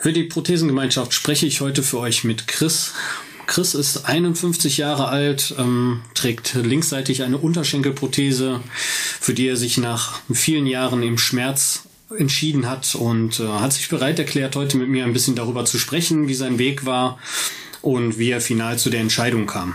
Für die Prothesengemeinschaft spreche ich heute für euch mit Chris. Chris ist 51 Jahre alt, ähm, trägt linksseitig eine Unterschenkelprothese, für die er sich nach vielen Jahren im Schmerz entschieden hat und äh, hat sich bereit erklärt, heute mit mir ein bisschen darüber zu sprechen, wie sein Weg war und wie er final zu der Entscheidung kam.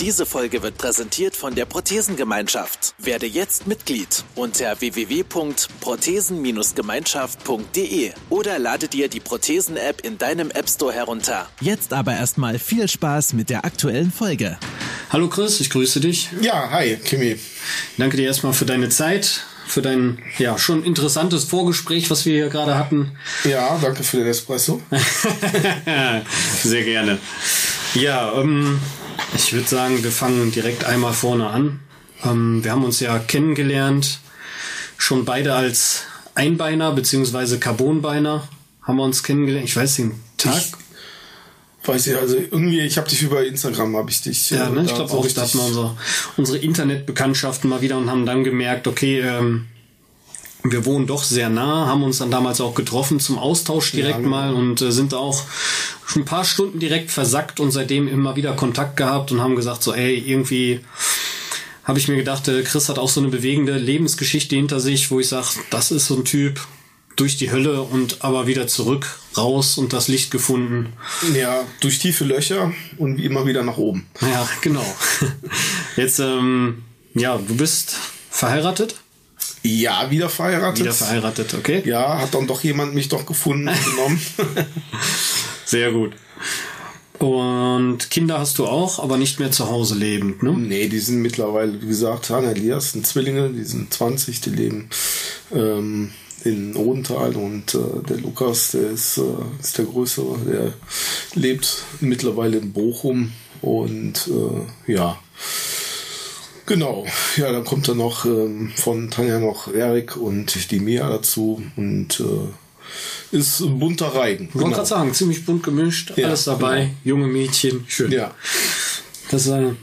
Diese Folge wird präsentiert von der Prothesengemeinschaft. Werde jetzt Mitglied unter www.prothesen-gemeinschaft.de oder lade dir die Prothesen-App in deinem App Store herunter. Jetzt aber erstmal viel Spaß mit der aktuellen Folge. Hallo Chris, ich grüße dich. Ja, hi, Kimi. Danke dir erstmal für deine Zeit, für dein ja schon interessantes Vorgespräch, was wir hier gerade hatten. Ja, danke für den Espresso. Sehr gerne. Ja, ähm, ich würde sagen, wir fangen direkt einmal vorne an. Ähm, wir haben uns ja kennengelernt, schon beide als Einbeiner bzw. Carbonbeiner haben wir uns kennengelernt. Ich weiß den Tag. Ich weiß ich, also irgendwie, ich habe dich über Instagram, habe ich dich. Ja, ne, ich glaube auch, da hatten wir unsere, unsere Internetbekanntschaften mal wieder und haben dann gemerkt, okay, ähm, wir wohnen doch sehr nah, haben uns dann damals auch getroffen zum Austausch direkt ja, mal und äh, sind auch schon ein paar Stunden direkt versackt und seitdem immer wieder Kontakt gehabt und haben gesagt so, ey, irgendwie habe ich mir gedacht, äh, Chris hat auch so eine bewegende Lebensgeschichte hinter sich, wo ich sage, das ist so ein Typ durch die Hölle und aber wieder zurück, raus und das Licht gefunden. Ja, durch tiefe Löcher und immer wieder nach oben. Ja, genau. Jetzt, ähm, ja, du bist verheiratet? Ja, wieder verheiratet. Wieder verheiratet, okay. Ja, hat dann doch jemand mich doch gefunden und genommen. Sehr gut. Und Kinder hast du auch, aber nicht mehr zu Hause lebend, ne? Nee, die sind mittlerweile, wie gesagt, Hanna Elias sind Zwillinge, die sind 20, die leben ähm, in Odenthal und äh, der Lukas, der ist, äh, ist der Größere, der lebt mittlerweile in Bochum und äh, ja, Genau, ja, dann kommt dann noch ähm, von Tanja noch Erik und die Mia dazu und äh, ist ein bunter Reigen. Ich wollte genau. gerade sagen, ziemlich bunt gemischt, ja, alles dabei, genau. junge Mädchen, schön. Ja. Das ist eine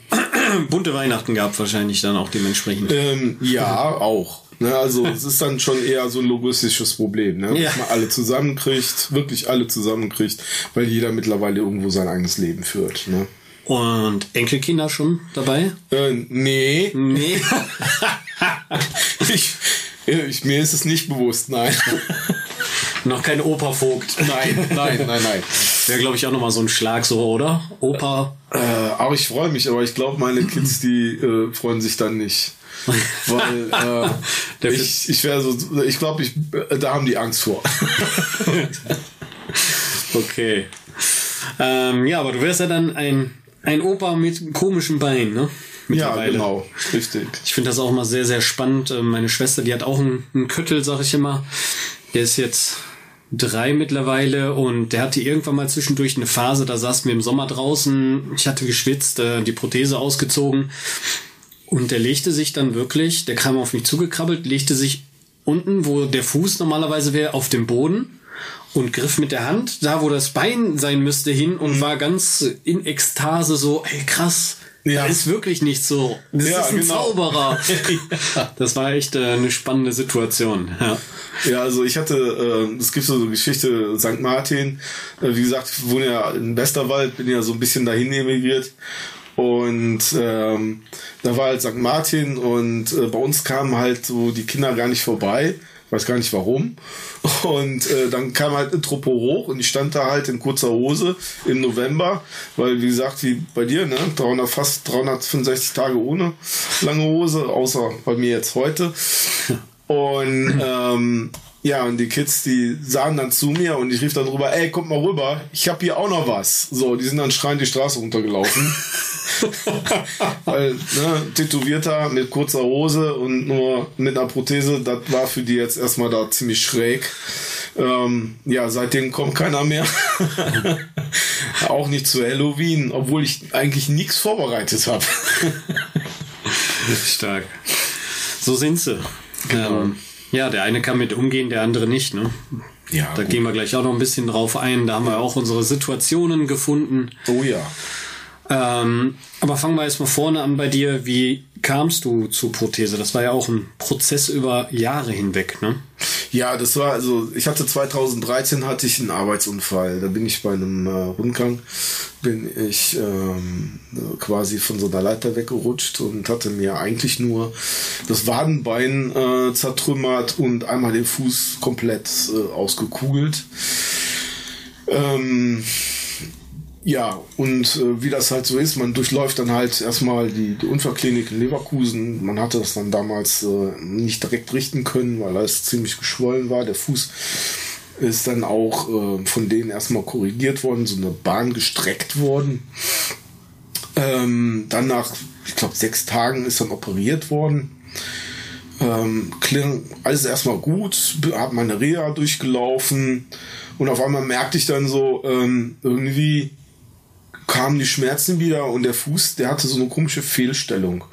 bunte Weihnachten gab wahrscheinlich dann auch dementsprechend. Ähm, ja, auch. Ne, also es ist dann schon eher so ein logistisches Problem, ne? Ja. dass man alle zusammenkriegt, wirklich alle zusammenkriegt, weil jeder mittlerweile irgendwo sein eigenes Leben führt. Ne? Und Enkelkinder schon dabei? Äh, nee. Nee. ich, ich, mir ist es nicht bewusst, nein. Noch kein Opa Vogt. Nein, nein, nein, nein. Wäre, glaube ich, auch nochmal so ein Schlag, so, oder? Opa. Äh, aber ich freue mich, aber ich glaube, meine Kids, die äh, freuen sich dann nicht. Weil äh, ich, ich wäre so, ich glaube, ich, da haben die Angst vor. okay. Ähm, ja, aber du wärst ja dann ein ein Opa mit komischen Beinen, ne? Ja, genau, richtig. Ich finde das auch mal sehr, sehr spannend. Ähm, meine Schwester, die hat auch einen, einen Köttel, sag ich immer. Der ist jetzt drei mittlerweile und der hatte irgendwann mal zwischendurch eine Phase, da saßen wir im Sommer draußen, ich hatte geschwitzt, äh, die Prothese ausgezogen und der legte sich dann wirklich, der kam auf mich zugekrabbelt, legte sich unten, wo der Fuß normalerweise wäre, auf dem Boden und griff mit der Hand da, wo das Bein sein müsste, hin und mhm. war ganz in Ekstase so, ey krass, ja. Da ist wirklich nicht so. Das ja, ist ein genau. Zauberer. das war echt äh, eine spannende Situation. Ja. ja, also ich hatte, äh, es gibt so eine Geschichte, St. Martin, äh, wie gesagt, ich wohne ja in Westerwald, bin ja so ein bisschen dahin emigriert. Und ähm, da war halt St. Martin und äh, bei uns kamen halt so die Kinder gar nicht vorbei weiß gar nicht warum. Und äh, dann kam halt eine Truppe hoch und ich stand da halt in kurzer Hose im November, weil wie gesagt, wie bei dir, ne, 300, fast 365 Tage ohne lange Hose, außer bei mir jetzt heute. Und ähm, ja, und die Kids, die sahen dann zu mir und ich rief dann rüber, ey, kommt mal rüber, ich hab hier auch noch was. So, die sind dann schreiend die Straße runtergelaufen. Weil, ne, tätowierter mit kurzer Hose und nur mit einer Prothese, das war für die jetzt erstmal da ziemlich schräg. Ähm, ja, seitdem kommt keiner mehr. Auch nicht zu Halloween, obwohl ich eigentlich nichts vorbereitet habe. Stark. So sind sie. Genau. Ähm, ja, der eine kann mit umgehen, der andere nicht, ne? Ja, da gut. gehen wir gleich auch noch ein bisschen drauf ein. Da haben wir auch unsere Situationen gefunden. Oh ja. Ähm, aber fangen wir erstmal vorne an bei dir. Wie kamst du zur Prothese? Das war ja auch ein Prozess über Jahre hinweg, ne? Ja, das war also, ich hatte 2013 hatte ich einen Arbeitsunfall. Da bin ich bei einem äh, Rundgang, bin ich ähm, quasi von so einer Leiter weggerutscht und hatte mir eigentlich nur das Wadenbein äh, zertrümmert und einmal den Fuß komplett äh, ausgekugelt. Ähm, ja, und äh, wie das halt so ist, man durchläuft dann halt erstmal die, die Unfallklinik in Leverkusen. Man hatte das dann damals äh, nicht direkt richten können, weil alles ziemlich geschwollen war. Der Fuß ist dann auch äh, von denen erstmal korrigiert worden, so eine Bahn gestreckt worden. Ähm, dann nach, ich glaube, sechs Tagen ist dann operiert worden. Ähm, kling, alles erstmal gut, habe meine Reha durchgelaufen und auf einmal merkte ich dann so, ähm, irgendwie kamen die Schmerzen wieder und der Fuß, der hatte so eine komische Fehlstellung.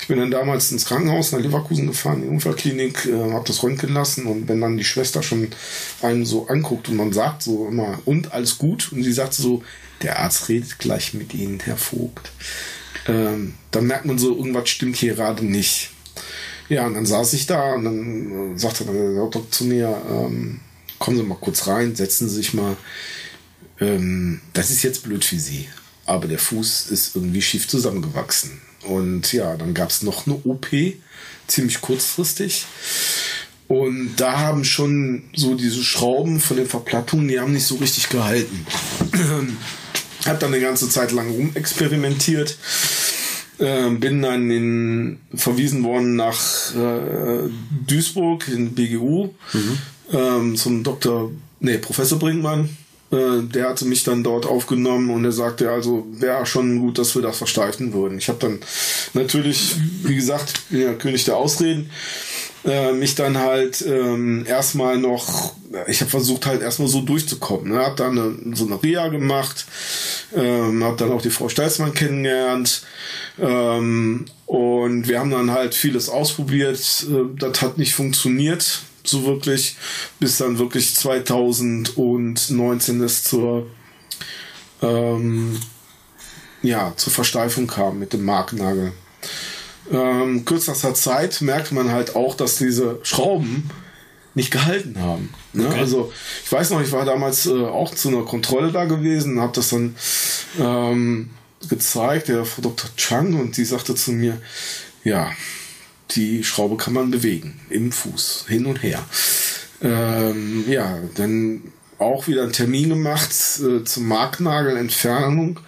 Ich bin dann damals ins Krankenhaus nach Leverkusen gefahren, in die Unfallklinik, äh, habe das röntgen lassen und wenn dann die Schwester schon einen so anguckt und man sagt so immer, und alles gut? Und sie sagt so, der Arzt redet gleich mit Ihnen, Herr Vogt. Ähm, dann merkt man so, irgendwas stimmt hier gerade nicht. Ja, und dann saß ich da und dann äh, sagte der Doktor zu mir, ähm, kommen Sie mal kurz rein, setzen Sie sich mal. Ähm, das ist jetzt blöd für Sie aber der Fuß ist irgendwie schief zusammengewachsen. Und ja, dann gab es noch eine OP, ziemlich kurzfristig. Und da haben schon so diese Schrauben von den Verplattungen, die haben nicht so richtig gehalten. Hab dann eine ganze Zeit lang rumexperimentiert. Äh, bin dann in, verwiesen worden nach äh, Duisburg in BGU mhm. ähm, zum Dr. Nee, Professor Brinkmann äh, der hatte mich dann dort aufgenommen und er sagte, also wäre schon gut, dass wir das versteifen würden. Ich habe dann natürlich, wie gesagt, bin ja König der Ausreden, äh, mich dann halt ähm, erstmal noch, ich habe versucht halt erstmal so durchzukommen. Ne? Hab dann eine, so eine Reha gemacht, ähm, habe dann auch die Frau Steißmann kennengelernt ähm, und wir haben dann halt vieles ausprobiert. Äh, das hat nicht funktioniert so wirklich, bis dann wirklich 2019 es zur, ähm, ja, zur Versteifung kam mit dem Marknagel. Ähm, kürzester Zeit merkt man halt auch, dass diese Schrauben nicht gehalten haben. Ne? Okay. Also ich weiß noch, ich war damals äh, auch zu einer Kontrolle da gewesen, habe das dann ähm, gezeigt, der Frau Dr. Chang, und die sagte zu mir, ja, die Schraube kann man bewegen im Fuß, hin und her. Ähm, ja, dann auch wieder einen Termin gemacht äh, zur Marknagelentfernung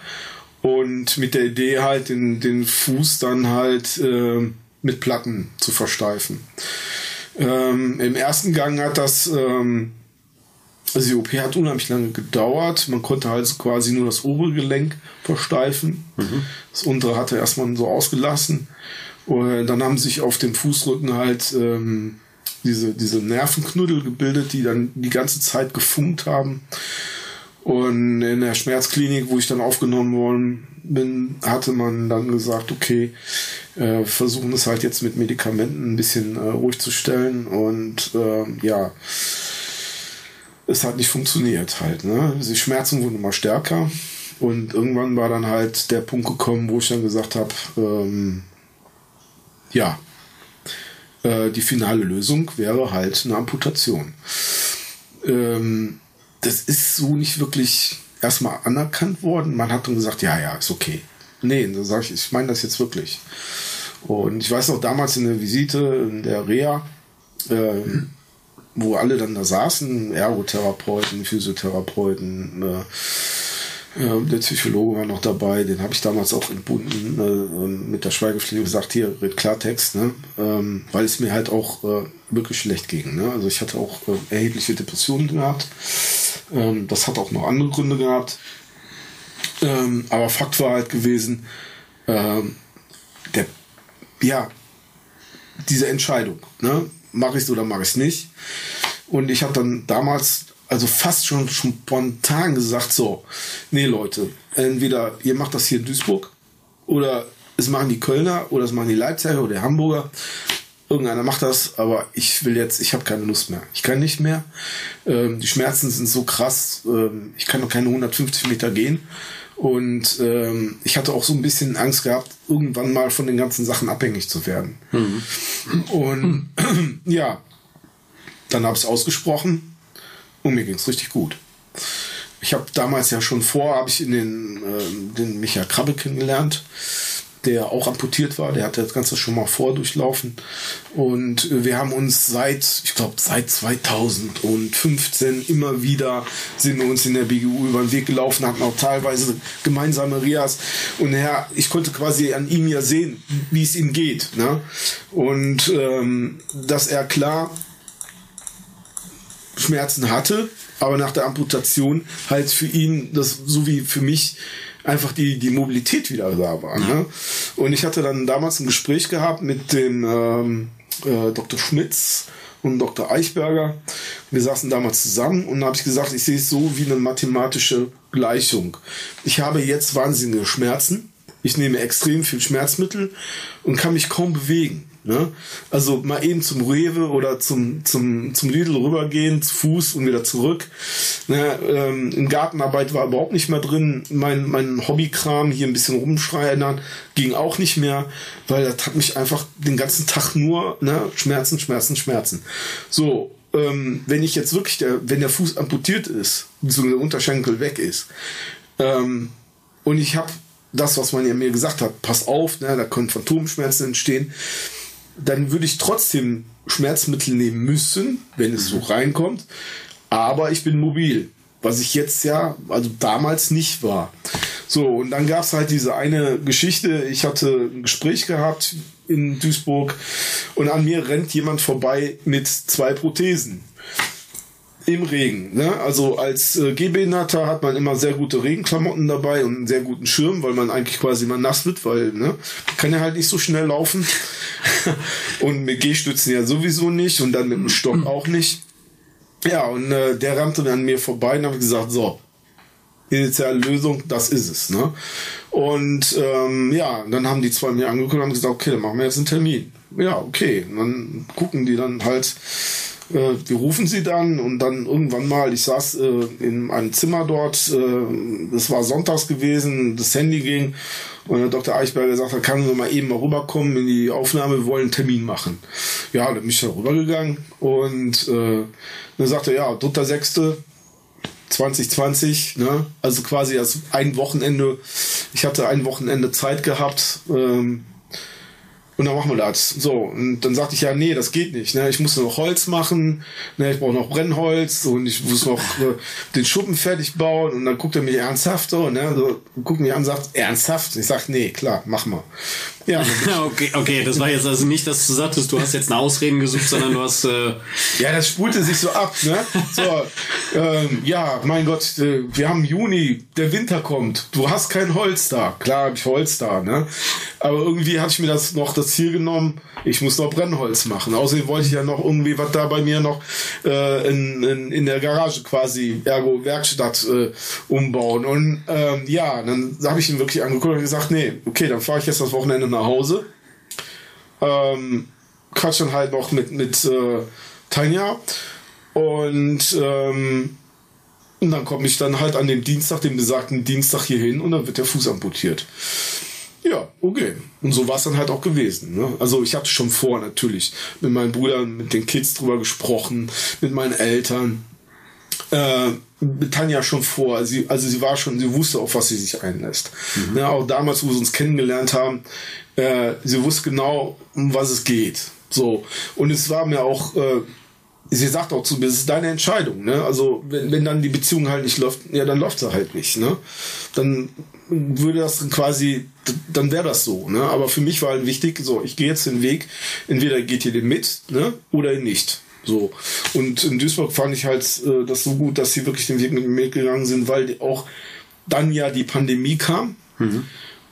und mit der Idee halt den, den Fuß dann halt äh, mit Platten zu versteifen. Ähm, Im ersten Gang hat das, ähm, also die OP hat unheimlich lange gedauert. Man konnte halt quasi nur das obere Gelenk versteifen. Mhm. Das untere hatte erstmal so ausgelassen. Und dann haben sich auf dem Fußrücken halt ähm, diese, diese Nervenknuddel gebildet, die dann die ganze Zeit gefunkt haben. Und in der Schmerzklinik, wo ich dann aufgenommen worden bin, hatte man dann gesagt, okay, äh, versuchen es halt jetzt mit Medikamenten ein bisschen äh, ruhig zu stellen. Und äh, ja, es hat nicht funktioniert halt. Ne? Die Schmerzen wurden immer stärker. Und irgendwann war dann halt der Punkt gekommen, wo ich dann gesagt habe, ähm, ja, äh, die finale Lösung wäre halt eine Amputation. Ähm, das ist so nicht wirklich erstmal anerkannt worden. Man hat dann gesagt, ja, ja, ist okay. Nee, dann sage ich, ich meine das jetzt wirklich. Und ich weiß noch damals in der Visite in der Reha, äh, wo alle dann da saßen, Ergotherapeuten, Physiotherapeuten, äh, der Psychologe war noch dabei, den habe ich damals auch entbunden äh, mit der Schweigepflicht gesagt, hier, red Klartext, ne? ähm, weil es mir halt auch äh, wirklich schlecht ging. Ne? Also ich hatte auch äh, erhebliche Depressionen gehabt. Ähm, das hat auch noch andere Gründe gehabt. Ähm, aber Fakt war halt gewesen, ähm, der, ja, diese Entscheidung, ne? mache ich es oder mache ich es nicht. Und ich habe dann damals also fast schon spontan gesagt, so, nee Leute, entweder ihr macht das hier in Duisburg oder es machen die Kölner oder es machen die Leipziger oder die Hamburger. irgendeiner macht das, aber ich will jetzt, ich habe keine Lust mehr. Ich kann nicht mehr. Ähm, die Schmerzen sind so krass. Ähm, ich kann noch keine 150 Meter gehen. Und ähm, ich hatte auch so ein bisschen Angst gehabt, irgendwann mal von den ganzen Sachen abhängig zu werden. Mhm. Und ja, dann habe ich es ausgesprochen und mir ging es richtig gut. Ich habe damals ja schon vor, habe ich in den, äh, den Michael Krabbe kennengelernt der auch amputiert war. Der hatte das Ganze schon mal vordurchlaufen. Und wir haben uns seit, ich glaube, seit 2015 immer wieder sind wir uns in der BGU über den Weg gelaufen, hatten auch teilweise gemeinsame Rias. Und ja, ich konnte quasi an ihm ja sehen, wie es ihm geht. Ne? Und ähm, dass er klar Schmerzen hatte, aber nach der Amputation halt für ihn, das so wie für mich, einfach die, die Mobilität wieder da war. Ne? Und ich hatte dann damals ein Gespräch gehabt mit dem ähm, äh, Dr. Schmitz und Dr. Eichberger. Wir saßen damals zusammen und da habe ich gesagt, ich sehe es so wie eine mathematische Gleichung. Ich habe jetzt wahnsinnige Schmerzen. Ich nehme extrem viel Schmerzmittel und kann mich kaum bewegen. Ne? Also mal eben zum Rewe oder zum, zum, zum Lidl rübergehen, zu Fuß und wieder zurück. Ne? Ähm, in Gartenarbeit war überhaupt nicht mehr drin. Mein, mein Hobbykram, hier ein bisschen rumschreien, ging auch nicht mehr, weil das hat mich einfach den ganzen Tag nur ne? Schmerzen, Schmerzen, Schmerzen. So, ähm, wenn ich jetzt wirklich, der, wenn der Fuß amputiert ist, so der Unterschenkel weg ist, ähm, und ich habe das, was man ja mir gesagt hat, pass auf, ne, da können Phantomschmerzen entstehen dann würde ich trotzdem Schmerzmittel nehmen müssen, wenn es so mhm. reinkommt. Aber ich bin mobil, was ich jetzt ja, also damals nicht war. So, und dann gab es halt diese eine Geschichte. Ich hatte ein Gespräch gehabt in Duisburg und an mir rennt jemand vorbei mit zwei Prothesen im Regen. Ne? Also als äh, Gehbehinderter hat man immer sehr gute Regenklamotten dabei und einen sehr guten Schirm, weil man eigentlich quasi mal nass wird, weil ne, kann ja halt nicht so schnell laufen. und mit Gehstützen ja sowieso nicht und dann mit dem Stock auch nicht. Ja, und äh, der rannte an mir vorbei und habe gesagt, so, initiale Lösung, das ist es. Ne? Und ähm, ja, dann haben die zwei mir angeguckt und haben gesagt, okay, dann machen wir jetzt einen Termin. Ja, okay. Und dann gucken die dann halt äh, wir rufen sie dann und dann irgendwann mal, ich saß äh, in einem Zimmer dort, äh, das war sonntags gewesen, das Handy ging und der Dr. Eichberger sagte, kann Sie mal eben mal rüberkommen in die Aufnahme, wir wollen einen Termin machen. Ja, dann bin ich da rübergegangen und äh, dann sagte er, ja, 3.6. 2020, ne? also quasi als ein Wochenende, ich hatte ein Wochenende Zeit gehabt, ähm, und dann machen wir das. So, und dann sagte ich, ja, nee, das geht nicht. Ne? Ich muss noch Holz machen, ne? ich brauche noch Brennholz und ich muss noch äh, den Schuppen fertig bauen. Und dann guckt er mich ernsthaft so, ne? so guckt mich an und sagt, ernsthaft? Ich sag, nee, klar, mach mal. Ja, okay, okay, das war jetzt also nicht, dass du sagtest, du hast jetzt eine Ausreden gesucht, sondern du hast. Äh ja, das spulte sich so ab, ne? So, ähm, ja, mein Gott, äh, wir haben Juni, der Winter kommt, du hast kein Holz da. Klar, hab ich Holz da, ne? Aber irgendwie hatte ich mir das noch das Ziel genommen, ich muss noch Brennholz machen. Außerdem wollte ich ja noch irgendwie was da bei mir noch äh, in, in, in der Garage quasi, ergo Werkstatt äh, umbauen. Und ähm, ja, dann habe ich ihn wirklich angeguckt und gesagt, nee, okay, dann fahre ich jetzt das Wochenende nach Hause. Ähm, quatsch dann halt noch mit, mit äh, Tanja. Und, ähm, und dann komme ich dann halt an dem Dienstag, dem besagten Dienstag hier hin und dann wird der Fuß amputiert. Ja, okay. Und so war es dann halt auch gewesen. Ne? Also ich hatte schon vor natürlich mit meinen Brüdern, mit den Kids drüber gesprochen, mit meinen Eltern. Äh, Tanja schon vor. Sie, also sie war schon, sie wusste auf was sie sich einlässt. Mhm. Ja, auch damals, wo sie uns kennengelernt haben, äh, sie wusste genau, um was es geht. So. Und es war mir auch, äh, sie sagt auch zu mir, es ist deine Entscheidung. Ne? Also wenn, wenn dann die Beziehung halt nicht läuft, ja, dann läuft sie halt nicht. Ne? Dann würde das quasi, dann wäre das so. Ne? Aber für mich war halt wichtig, so, ich gehe jetzt den Weg, entweder geht ihr den mit ne? oder nicht. So. Und in Duisburg fand ich halt äh, das so gut, dass sie wirklich den Weg mit mir gegangen sind, weil auch dann ja die Pandemie kam. Mhm.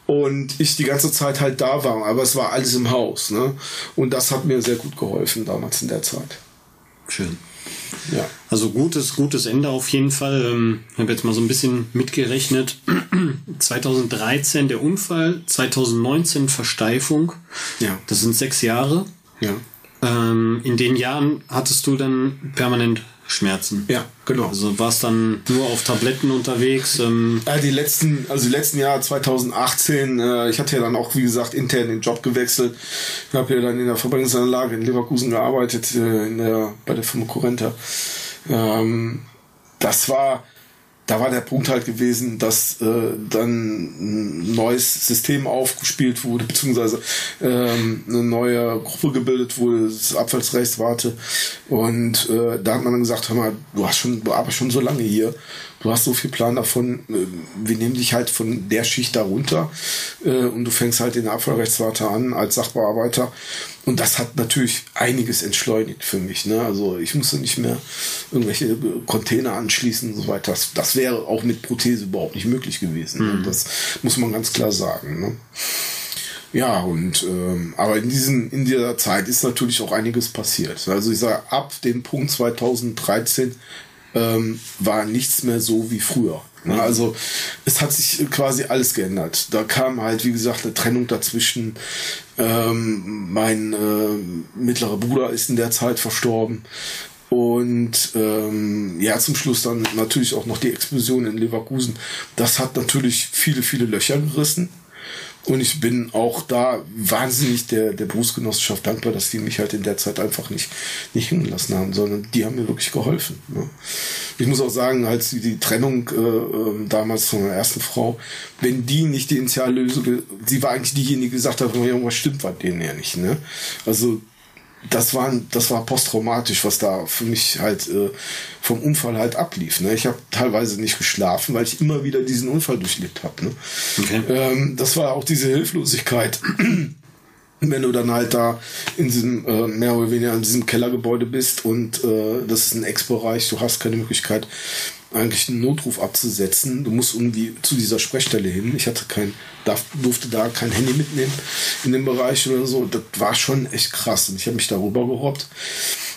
Und ich die ganze Zeit halt da war, aber es war alles im Haus. Ne? Und das hat mir sehr gut geholfen damals in der Zeit. Schön. Ja. Also gutes, gutes Ende auf jeden Fall. Ähm, ich habe jetzt mal so ein bisschen mitgerechnet. 2013 der Unfall, 2019 Versteifung. Ja. Das sind sechs Jahre. Ja. Ähm, in den Jahren hattest du dann permanent Schmerzen. Ja, genau. Also warst dann nur auf Tabletten unterwegs. Ähm ja, die letzten, also die letzten Jahre 2018, äh, ich hatte ja dann auch, wie gesagt, intern den Job gewechselt. Ich habe ja dann in der Verbrennungsanlage in Leverkusen gearbeitet, äh, in der, bei der Firma Corenta. Ähm, das war da war der Punkt halt gewesen, dass äh, dann ein neues System aufgespielt wurde, beziehungsweise ähm, eine neue Gruppe gebildet wurde, das Abfallsrechtswarte. Und äh, da hat man dann gesagt, hör mal, du hast schon, du arbeitest schon so lange hier, du hast so viel Plan davon, äh, wir nehmen dich halt von der Schicht darunter äh, und du fängst halt in der Abfallrechtswarte an als Sachbearbeiter und das hat natürlich einiges entschleunigt für mich. Ne? Also ich musste nicht mehr irgendwelche Container anschließen und so weiter. Das, das wäre auch mit Prothese überhaupt nicht möglich gewesen. Ne? Mhm. Das muss man ganz klar sagen. Ne? Ja, und ähm, aber in diesem in dieser Zeit ist natürlich auch einiges passiert. Also ich sage, ab dem Punkt 2013 ähm, war nichts mehr so wie früher. Ne? Also es hat sich quasi alles geändert. Da kam halt, wie gesagt, eine Trennung dazwischen. Ähm, mein äh, mittlerer Bruder ist in der Zeit verstorben. Und ähm, ja, zum Schluss dann natürlich auch noch die Explosion in Leverkusen. Das hat natürlich viele, viele Löcher gerissen. Und ich bin auch da wahnsinnig der, der Berufsgenossenschaft dankbar, dass die mich halt in der Zeit einfach nicht, nicht hingelassen haben, sondern die haben mir wirklich geholfen. Ne? Ich muss auch sagen, als die, die Trennung äh, ähm, damals von meiner ersten Frau, wenn die nicht die Initiallösung, sie war eigentlich diejenige, die gesagt hat, irgendwas stimmt bei denen ja nicht. Ne? Also das war, das war posttraumatisch, was da für mich halt äh, vom Unfall halt ablief. Ne? Ich habe teilweise nicht geschlafen, weil ich immer wieder diesen Unfall durchlebt habe. Ne? Okay. Ähm, das war auch diese Hilflosigkeit. Wenn du dann halt da in diesem, äh, mehr oder weniger in diesem Kellergebäude bist und äh, das ist ein Ex-Bereich, du hast keine Möglichkeit, eigentlich einen Notruf abzusetzen. Du musst irgendwie zu dieser Sprechstelle hin. Ich hatte kein, darf, durfte da kein Handy mitnehmen in dem Bereich oder so. Das war schon echt krass. Und ich habe mich darüber gerobbt.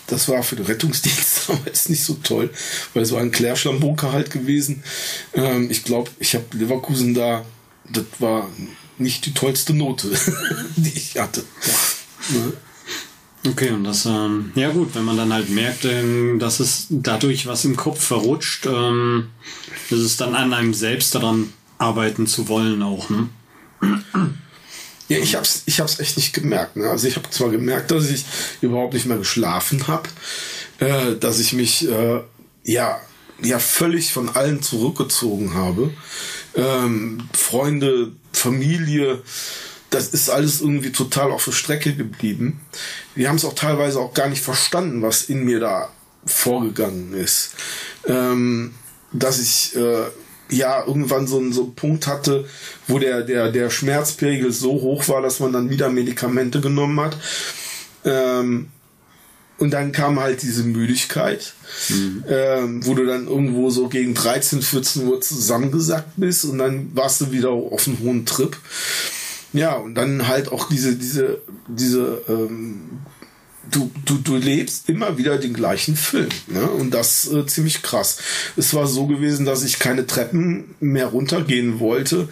Das war für den Rettungsdienst damals nicht so toll, weil so ein Klärschlammbunker halt gewesen. Ähm, ich glaube, ich habe Leverkusen da, das war nicht die tollste Note, die ich hatte. Ja. Okay, und das, ähm, ja gut, wenn man dann halt merkt, ähm, dass es dadurch was im Kopf verrutscht, ähm, ist es dann an einem selbst daran arbeiten zu wollen auch, ne? Ja, ich hab's, ich hab's echt nicht gemerkt. Ne? Also ich habe zwar gemerkt, dass ich überhaupt nicht mehr geschlafen habe, äh, dass ich mich äh, ja ja völlig von allen zurückgezogen habe. Ähm, Freunde, Familie, das ist alles irgendwie total auf der Strecke geblieben. Wir haben es auch teilweise auch gar nicht verstanden, was in mir da vorgegangen ist. Ähm, dass ich äh, ja irgendwann so, so einen Punkt hatte, wo der, der, der Schmerzpegel so hoch war, dass man dann wieder Medikamente genommen hat. Ähm, und dann kam halt diese Müdigkeit, mhm. ähm, wo du dann irgendwo so gegen 13, 14 Uhr zusammengesackt bist und dann warst du wieder auf einem hohen Trip. Ja, und dann halt auch diese, diese, diese, ähm, du, du, du lebst immer wieder den gleichen Film. Ne? Und das äh, ziemlich krass. Es war so gewesen, dass ich keine Treppen mehr runtergehen wollte,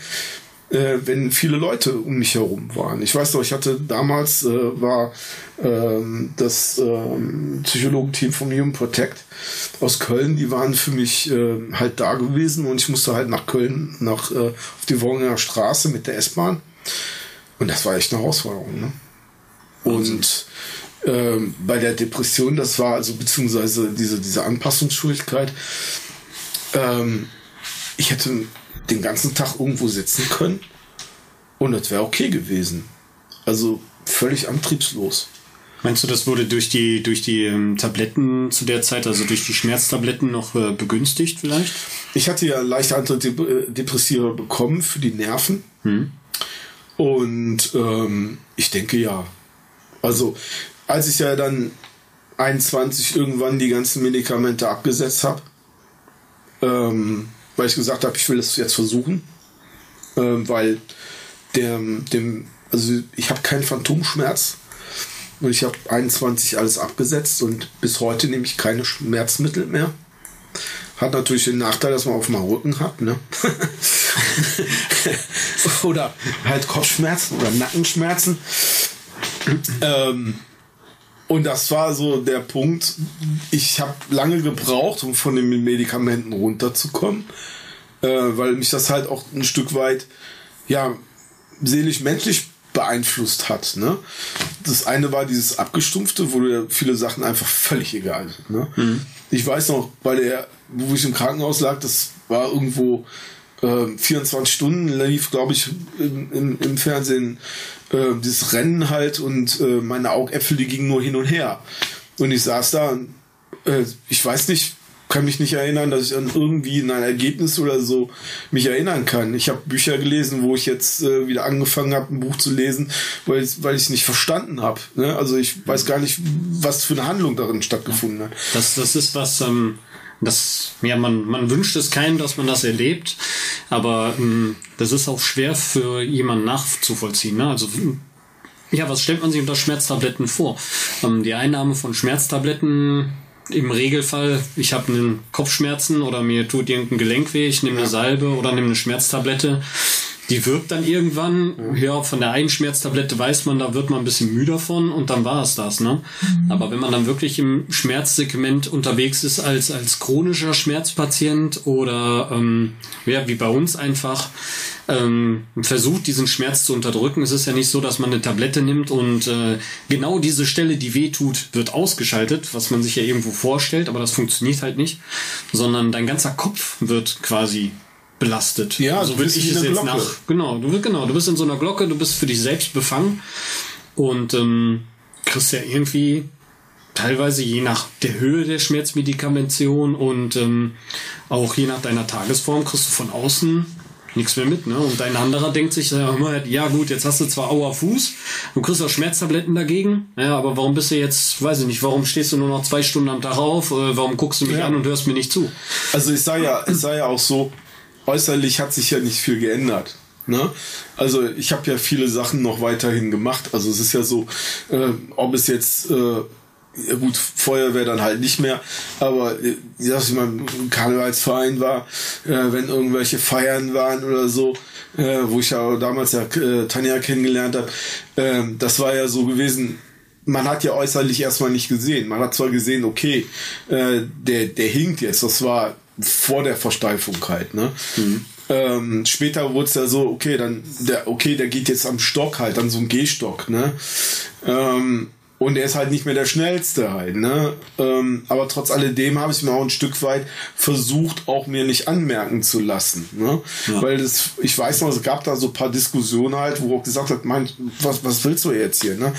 äh, wenn viele Leute um mich herum waren. Ich weiß noch, ich hatte damals, äh, war ähm, das ähm, Psychologenteam vom Human Protect aus Köln, die waren für mich äh, halt da gewesen und ich musste halt nach Köln, nach, äh, auf die Wohninger Straße mit der S-Bahn. Und das war echt eine Herausforderung. Ne? Und ähm, bei der Depression, das war also beziehungsweise diese, diese Anpassungsschwierigkeit, ähm, ich hätte den ganzen Tag irgendwo sitzen können und das wäre okay gewesen. Also völlig antriebslos. Meinst du, das wurde durch die, durch die ähm, Tabletten zu der Zeit, also durch die Schmerztabletten noch äh, begünstigt vielleicht? Ich hatte ja leichte Antidepressiva bekommen für die Nerven. Hm. Und ähm, ich denke ja. Also, als ich ja dann 21 irgendwann die ganzen Medikamente abgesetzt habe, ähm, weil ich gesagt habe, ich will das jetzt versuchen, ähm, weil der, dem, also ich habe keinen Phantomschmerz und ich habe 21 alles abgesetzt und bis heute nehme ich keine Schmerzmittel mehr. Hat natürlich den Nachteil, dass man auf dem Rücken hat, ne? oder halt Kopfschmerzen oder Nackenschmerzen. ähm, Und das war so der Punkt. Ich habe lange gebraucht, um von den Medikamenten runterzukommen, äh, weil mich das halt auch ein Stück weit, ja, seelisch-menschlich beeinflusst hat. Ne? Das eine war dieses Abgestumpfte, wo dir viele Sachen einfach völlig egal sind. Ne? Mhm. Ich weiß noch, bei der, wo ich im Krankenhaus lag, das war irgendwo äh, 24 Stunden, lief, glaube ich, im, im, im Fernsehen äh, dieses Rennen halt und äh, meine Augäpfel, die gingen nur hin und her. Und ich saß da, äh, ich weiß nicht, kann mich nicht erinnern, dass ich an irgendwie in ein Ergebnis oder so mich erinnern kann. Ich habe Bücher gelesen, wo ich jetzt äh, wieder angefangen habe, ein Buch zu lesen, weil ich weil es nicht verstanden habe. Ne? Also ich weiß gar nicht, was für eine Handlung darin stattgefunden hat. Das, das ist was, ähm, das, ja, man, man wünscht es keinem, dass man das erlebt, aber ähm, das ist auch schwer für jemanden nachzuvollziehen. Ne? Also ja, was stellt man sich unter Schmerztabletten vor? Ähm, die Einnahme von Schmerztabletten im Regelfall, ich habe einen Kopfschmerzen oder mir tut irgendein Gelenk weh, ich nehme eine Salbe oder nehme eine Schmerztablette. Die wirkt dann irgendwann. Ja, von der einen Schmerztablette weiß man, da wird man ein bisschen müde davon und dann war es das, ne? Mhm. Aber wenn man dann wirklich im Schmerzsegment unterwegs ist als, als chronischer Schmerzpatient oder ähm, ja, wie bei uns einfach ähm, versucht, diesen Schmerz zu unterdrücken. Es ist ja nicht so, dass man eine Tablette nimmt und äh, genau diese Stelle, die weh tut, wird ausgeschaltet, was man sich ja irgendwo vorstellt, aber das funktioniert halt nicht, sondern dein ganzer Kopf wird quasi belastet. Ja, so will ich es jetzt Glocke. nach. Genau, du bist genau, du bist in so einer Glocke, du bist für dich selbst befangen und ähm, kriegst ja irgendwie teilweise je nach der Höhe der Schmerzmedikamentation und ähm, auch je nach deiner Tagesform kriegst du von außen nichts mehr mit, ne? Und ein anderer denkt sich, ja gut, jetzt hast du zwar Auer Fuß, du kriegst auch Schmerztabletten dagegen, ja, aber warum bist du jetzt, weiß ich nicht, warum stehst du nur noch zwei Stunden am Tag auf, äh, warum guckst du mich ja. an und hörst mir nicht zu? Also ich sage ja, ich sage ja auch so, äußerlich hat sich ja nicht viel geändert. Ne? Also ich habe ja viele Sachen noch weiterhin gemacht. Also es ist ja so, äh, ob es jetzt äh, gut, Feuerwehr dann halt nicht mehr, aber äh, dass ich mal im Karnevalsverein war, äh, wenn irgendwelche Feiern waren oder so, äh, wo ich ja damals ja äh, Tanja kennengelernt habe, äh, das war ja so gewesen, man hat ja äußerlich erstmal nicht gesehen. Man hat zwar gesehen, okay, äh, der, der hinkt jetzt, das war vor der Versteifung halt, ne? Mhm. Ähm, später wurde es ja so, okay, dann, der, okay, der geht jetzt am Stock halt, an so einem Gehstock, ne? Ähm, und er ist halt nicht mehr der schnellste halt, ne? Ähm, aber trotz alledem habe ich mir auch ein Stück weit versucht, auch mir nicht anmerken zu lassen, ne? Ja. Weil das, ich weiß noch, es gab da so ein paar Diskussionen halt, wo auch gesagt hat, mein, was, was willst du jetzt hier, ne?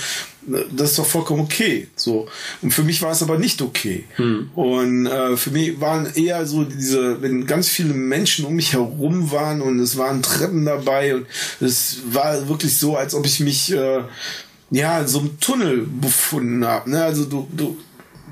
Das ist doch vollkommen okay, so. Und für mich war es aber nicht okay. Hm. Und äh, für mich waren eher so diese, wenn ganz viele Menschen um mich herum waren und es waren Treppen dabei und es war wirklich so, als ob ich mich äh, ja, in so einem Tunnel befunden habe. Ne? Also du, du,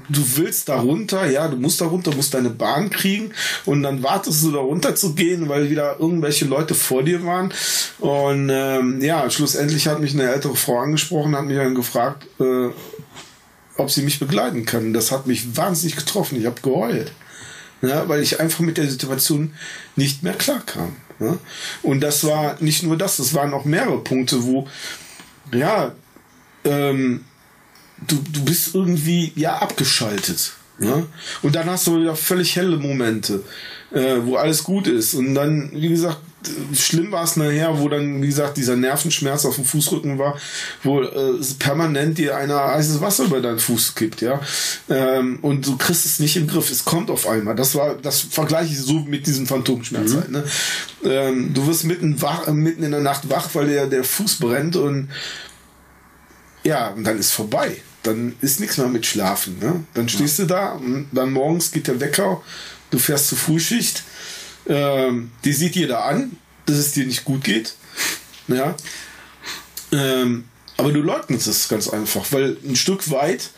du willst da runter, ja, du musst da runter, musst deine Bahn kriegen und dann wartest du da runter zu gehen, weil wieder irgendwelche Leute vor dir waren. Und ähm, ja, schlussendlich hat mich eine ältere Frau angesprochen, hat mich dann gefragt, äh, ob sie mich begleiten kann. Das hat mich wahnsinnig getroffen. Ich habe geheult. Ja, weil ich einfach mit der Situation nicht mehr klar kam. Ja? Und das war nicht nur das, es waren auch mehrere Punkte, wo ja, ähm, du, du bist irgendwie ja abgeschaltet. Ne? Und dann hast du wieder völlig helle Momente, äh, wo alles gut ist. Und dann, wie gesagt, schlimm war es nachher, wo dann, wie gesagt, dieser Nervenschmerz auf dem Fußrücken war, wo äh, permanent dir einer heißes Wasser über deinen Fuß kippt, ja. Ähm, und du kriegst es nicht im Griff. Es kommt auf einmal. Das war, das vergleiche ich so mit diesem Phantomschmerz mhm. halt, ne? Ähm, du wirst mitten wach, mitten in der Nacht wach, weil der, der Fuß brennt und ja, und dann ist vorbei. Dann ist nichts mehr mit Schlafen. Ne? Dann stehst ja. du da und dann morgens geht der Wecker, du fährst zur Frühschicht, ähm, die sieht dir da an, dass es dir nicht gut geht. Ja. Ähm, aber du leugnest es ganz einfach, weil ein Stück weit,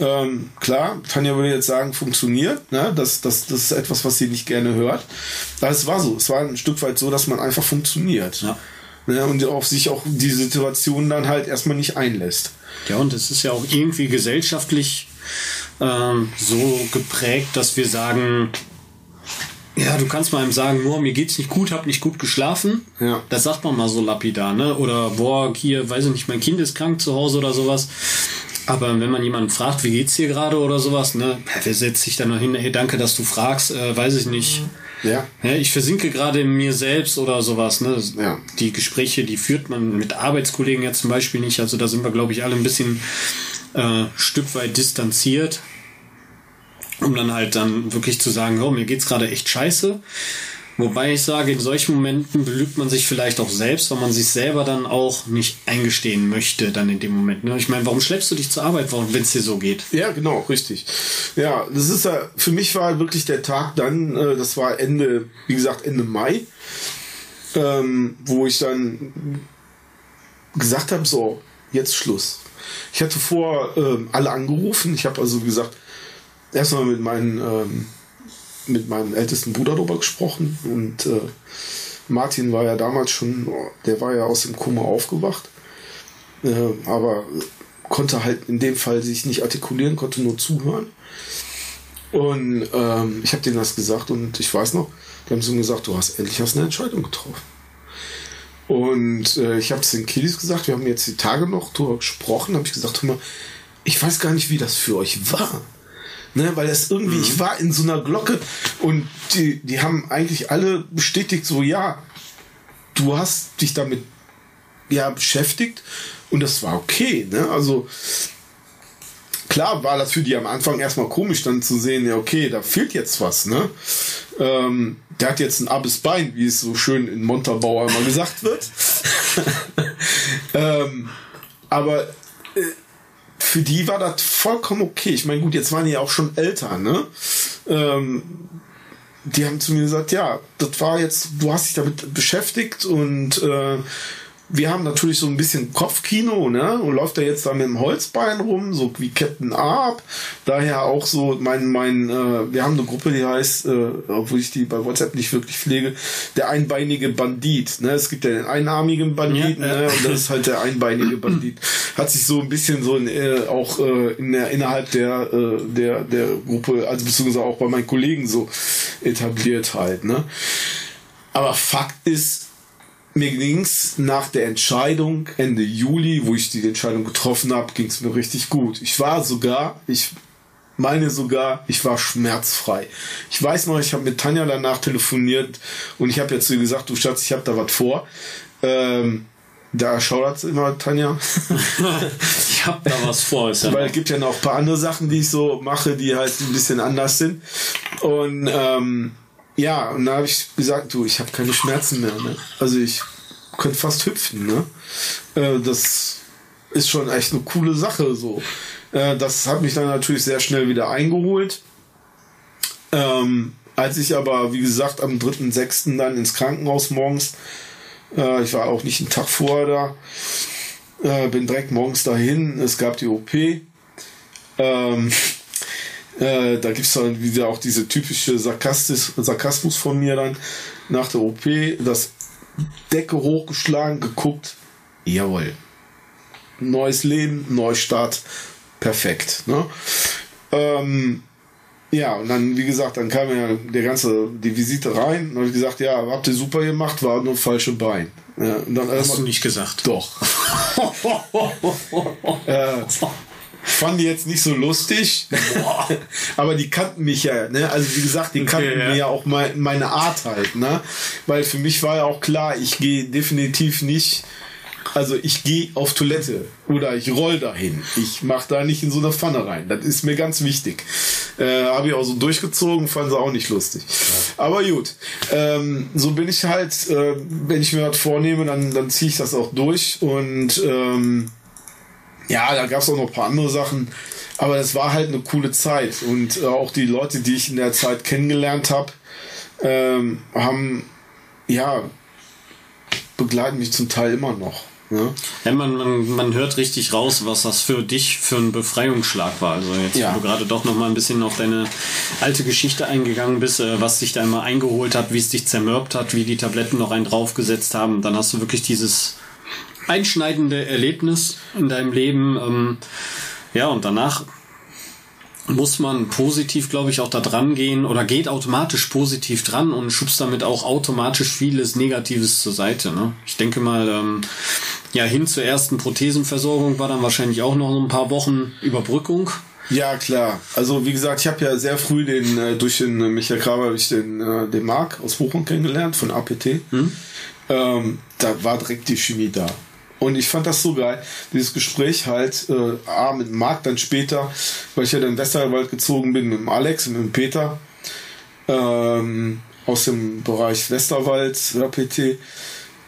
ähm, klar, Tanja würde jetzt sagen, funktioniert. Ne? Das, das, das ist etwas, was sie nicht gerne hört. Aber es war so. Es war ein Stück weit so, dass man einfach funktioniert. Ja ne, und auf sich auch die Situation dann halt erstmal nicht einlässt. Ja, und es ist ja auch irgendwie gesellschaftlich ähm, so geprägt, dass wir sagen, ja, du kannst mal einem sagen, boah, mir geht's nicht gut, hab nicht gut geschlafen. Ja. Das sagt man mal so lapidar, ne? Oder boah, hier, weiß ich nicht, mein Kind ist krank zu Hause oder sowas. Aber wenn man jemanden fragt, wie geht's dir gerade oder sowas, ne, wer setzt sich dann noch hin, hey, danke, dass du fragst, äh, weiß ich nicht. Ja. Ja, ich versinke gerade in mir selbst oder sowas. Ne? Ja. Die Gespräche, die führt man mit Arbeitskollegen ja zum Beispiel nicht. Also da sind wir, glaube ich, alle ein bisschen äh, Stück weit distanziert, um dann halt dann wirklich zu sagen, oh, mir geht's gerade echt scheiße. Wobei ich sage, in solchen Momenten belügt man sich vielleicht auch selbst, weil man sich selber dann auch nicht eingestehen möchte dann in dem Moment. Ne? Ich meine, warum schleppst du dich zur Arbeit, wenn es dir so geht? Ja, genau, richtig. Ja, das ist ja, für mich war wirklich der Tag dann, äh, das war Ende, wie gesagt, Ende Mai, ähm, wo ich dann gesagt habe, so, jetzt Schluss. Ich hatte vor ähm, alle angerufen. Ich habe also gesagt, erstmal mit meinen ähm, mit meinem ältesten Bruder darüber gesprochen und äh, Martin war ja damals schon, der war ja aus dem Kummer aufgewacht, äh, aber konnte halt in dem Fall sich nicht artikulieren, konnte nur zuhören. Und ähm, ich habe denen das gesagt und ich weiß noch, die haben so gesagt, du hast endlich hast eine Entscheidung getroffen. Und äh, ich habe es den Kiddies gesagt, wir haben jetzt die Tage noch darüber gesprochen, habe ich gesagt, hör mal, ich weiß gar nicht, wie das für euch war. Ne, weil das irgendwie, mhm. ich war in so einer Glocke und die, die haben eigentlich alle bestätigt, so ja, du hast dich damit ja beschäftigt und das war okay. Ne? Also klar war das für die am Anfang erstmal komisch, dann zu sehen, ja, okay, da fehlt jetzt was, ne? Ähm, der hat jetzt ein abes Bein, wie es so schön in Montabaur immer gesagt wird. ähm, aber äh, für die war das vollkommen okay. Ich meine, gut, jetzt waren die ja auch schon älter, ne? Ähm, die haben zu mir gesagt, ja, das war jetzt, du hast dich damit beschäftigt und äh, wir haben natürlich so ein bisschen Kopfkino, ne? Und läuft er jetzt da mit dem Holzbein rum, so wie Captain Arp. Daher auch so mein, mein, äh, wir haben eine Gruppe, die heißt, äh, obwohl ich die bei WhatsApp nicht wirklich pflege, der einbeinige Bandit. Ne? Es gibt ja den einarmigen Banditen, ja, ne? Und das ist halt der einbeinige Bandit. Hat sich so ein bisschen so in, äh, auch äh, in der, innerhalb der, äh, der, der Gruppe, also beziehungsweise auch bei meinen Kollegen so etabliert halt, ne? Aber Fakt ist, mir ging's nach der Entscheidung Ende Juli, wo ich die Entscheidung getroffen habe, ging's mir richtig gut. Ich war sogar, ich meine sogar, ich war schmerzfrei. Ich weiß noch, ich habe mit Tanja danach telefoniert und ich habe jetzt zu ihr gesagt, du Schatz, ich habe da was vor. Ähm, da schaudert immer Tanja. ich habe da was vor. Ist ja Weil es gibt ja noch ein paar andere Sachen, die ich so mache, die halt ein bisschen anders sind. Und ähm, ja, und da habe ich gesagt, du, ich habe keine Schmerzen mehr. Ne? Also ich könnte fast hüpfen. Ne? Äh, das ist schon echt eine coole Sache. So, äh, das hat mich dann natürlich sehr schnell wieder eingeholt. Ähm, als ich aber, wie gesagt, am 3.6. dann ins Krankenhaus morgens, äh, ich war auch nicht einen Tag vorher da, äh, bin direkt morgens dahin, es gab die OP. Ähm, äh, da gibt es dann wieder auch diese typische Sarkastis, Sarkasmus von mir dann nach der OP. Das Decke hochgeschlagen, geguckt. Jawohl. Neues Leben, Neustart. Perfekt. Ne? Ähm, ja, und dann, wie gesagt, dann kam ja der ganze, die Visite rein und habe ich gesagt, ja, habt ihr super gemacht, war nur falsche Bein. Ja, Hast du nicht gesagt? Doch. äh, fand die jetzt nicht so lustig, aber die kannten mich ja, ne? Also wie gesagt, die kannten okay, ja. mir ja auch mein, meine Art halt, ne? Weil für mich war ja auch klar, ich gehe definitiv nicht, also ich gehe auf Toilette oder ich roll dahin. Ich mach da nicht in so eine Pfanne rein. Das ist mir ganz wichtig. Äh, Habe ich auch so durchgezogen, fanden sie auch nicht lustig. Ja. Aber gut, ähm, so bin ich halt, äh, wenn ich mir was vornehme, dann, dann ziehe ich das auch durch und ähm, ja, da gab es auch noch ein paar andere Sachen. Aber es war halt eine coole Zeit. Und äh, auch die Leute, die ich in der Zeit kennengelernt habe, ähm, haben, ja, begleiten mich zum Teil immer noch. Ne? Ja, man, man, man hört richtig raus, was das für dich für ein Befreiungsschlag war. Also jetzt, ja. wo du gerade doch noch mal ein bisschen auf deine alte Geschichte eingegangen bist, äh, was dich da immer eingeholt hat, wie es dich zermürbt hat, wie die Tabletten noch einen draufgesetzt haben, dann hast du wirklich dieses einschneidende Erlebnis in deinem Leben. Ähm, ja, und danach muss man positiv, glaube ich, auch da dran gehen oder geht automatisch positiv dran und schubst damit auch automatisch vieles Negatives zur Seite. Ne? Ich denke mal, ähm, ja, hin zur ersten Prothesenversorgung war dann wahrscheinlich auch noch ein paar Wochen Überbrückung. Ja, klar. Also wie gesagt, ich habe ja sehr früh den äh, durch den äh, Michael Graber habe ich den, äh, den Marc aus Bochum kennengelernt von APT. Hm? Ähm, da war direkt die Chemie da. Und ich fand das so geil, dieses Gespräch halt, äh, A, mit Marc, dann später, weil ich ja dann in Westerwald gezogen bin, mit dem Alex und mit dem Peter, ähm, aus dem Bereich Westerwald, APT.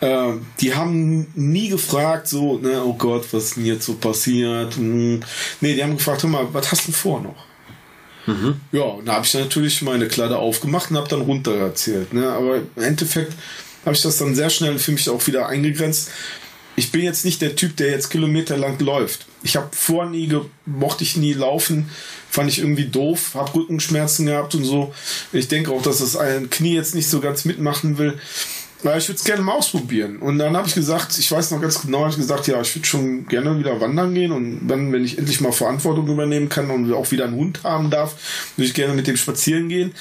Äh, die haben nie gefragt, so, ne, oh Gott, was ist denn jetzt so passiert? Hm. Nee, die haben gefragt, hör mal, was hast du vor noch? Mhm. Ja, und da habe ich natürlich meine Kleider aufgemacht und habe dann runter erzählt. Ne? Aber im Endeffekt habe ich das dann sehr schnell für mich auch wieder eingegrenzt. Ich bin jetzt nicht der Typ, der jetzt kilometerlang läuft. Ich habe vor nie, mochte ich nie laufen, fand ich irgendwie doof, habe Rückenschmerzen gehabt und so. Ich denke auch, dass das ein Knie jetzt nicht so ganz mitmachen will. Ja, ich würde es gerne mal ausprobieren. Und dann habe ich gesagt, ich weiß noch ganz genau, habe ich gesagt, ja, ich würde schon gerne wieder wandern gehen und dann, wenn ich endlich mal Verantwortung übernehmen kann und auch wieder einen Hund haben darf, würde ich gerne mit dem spazieren gehen.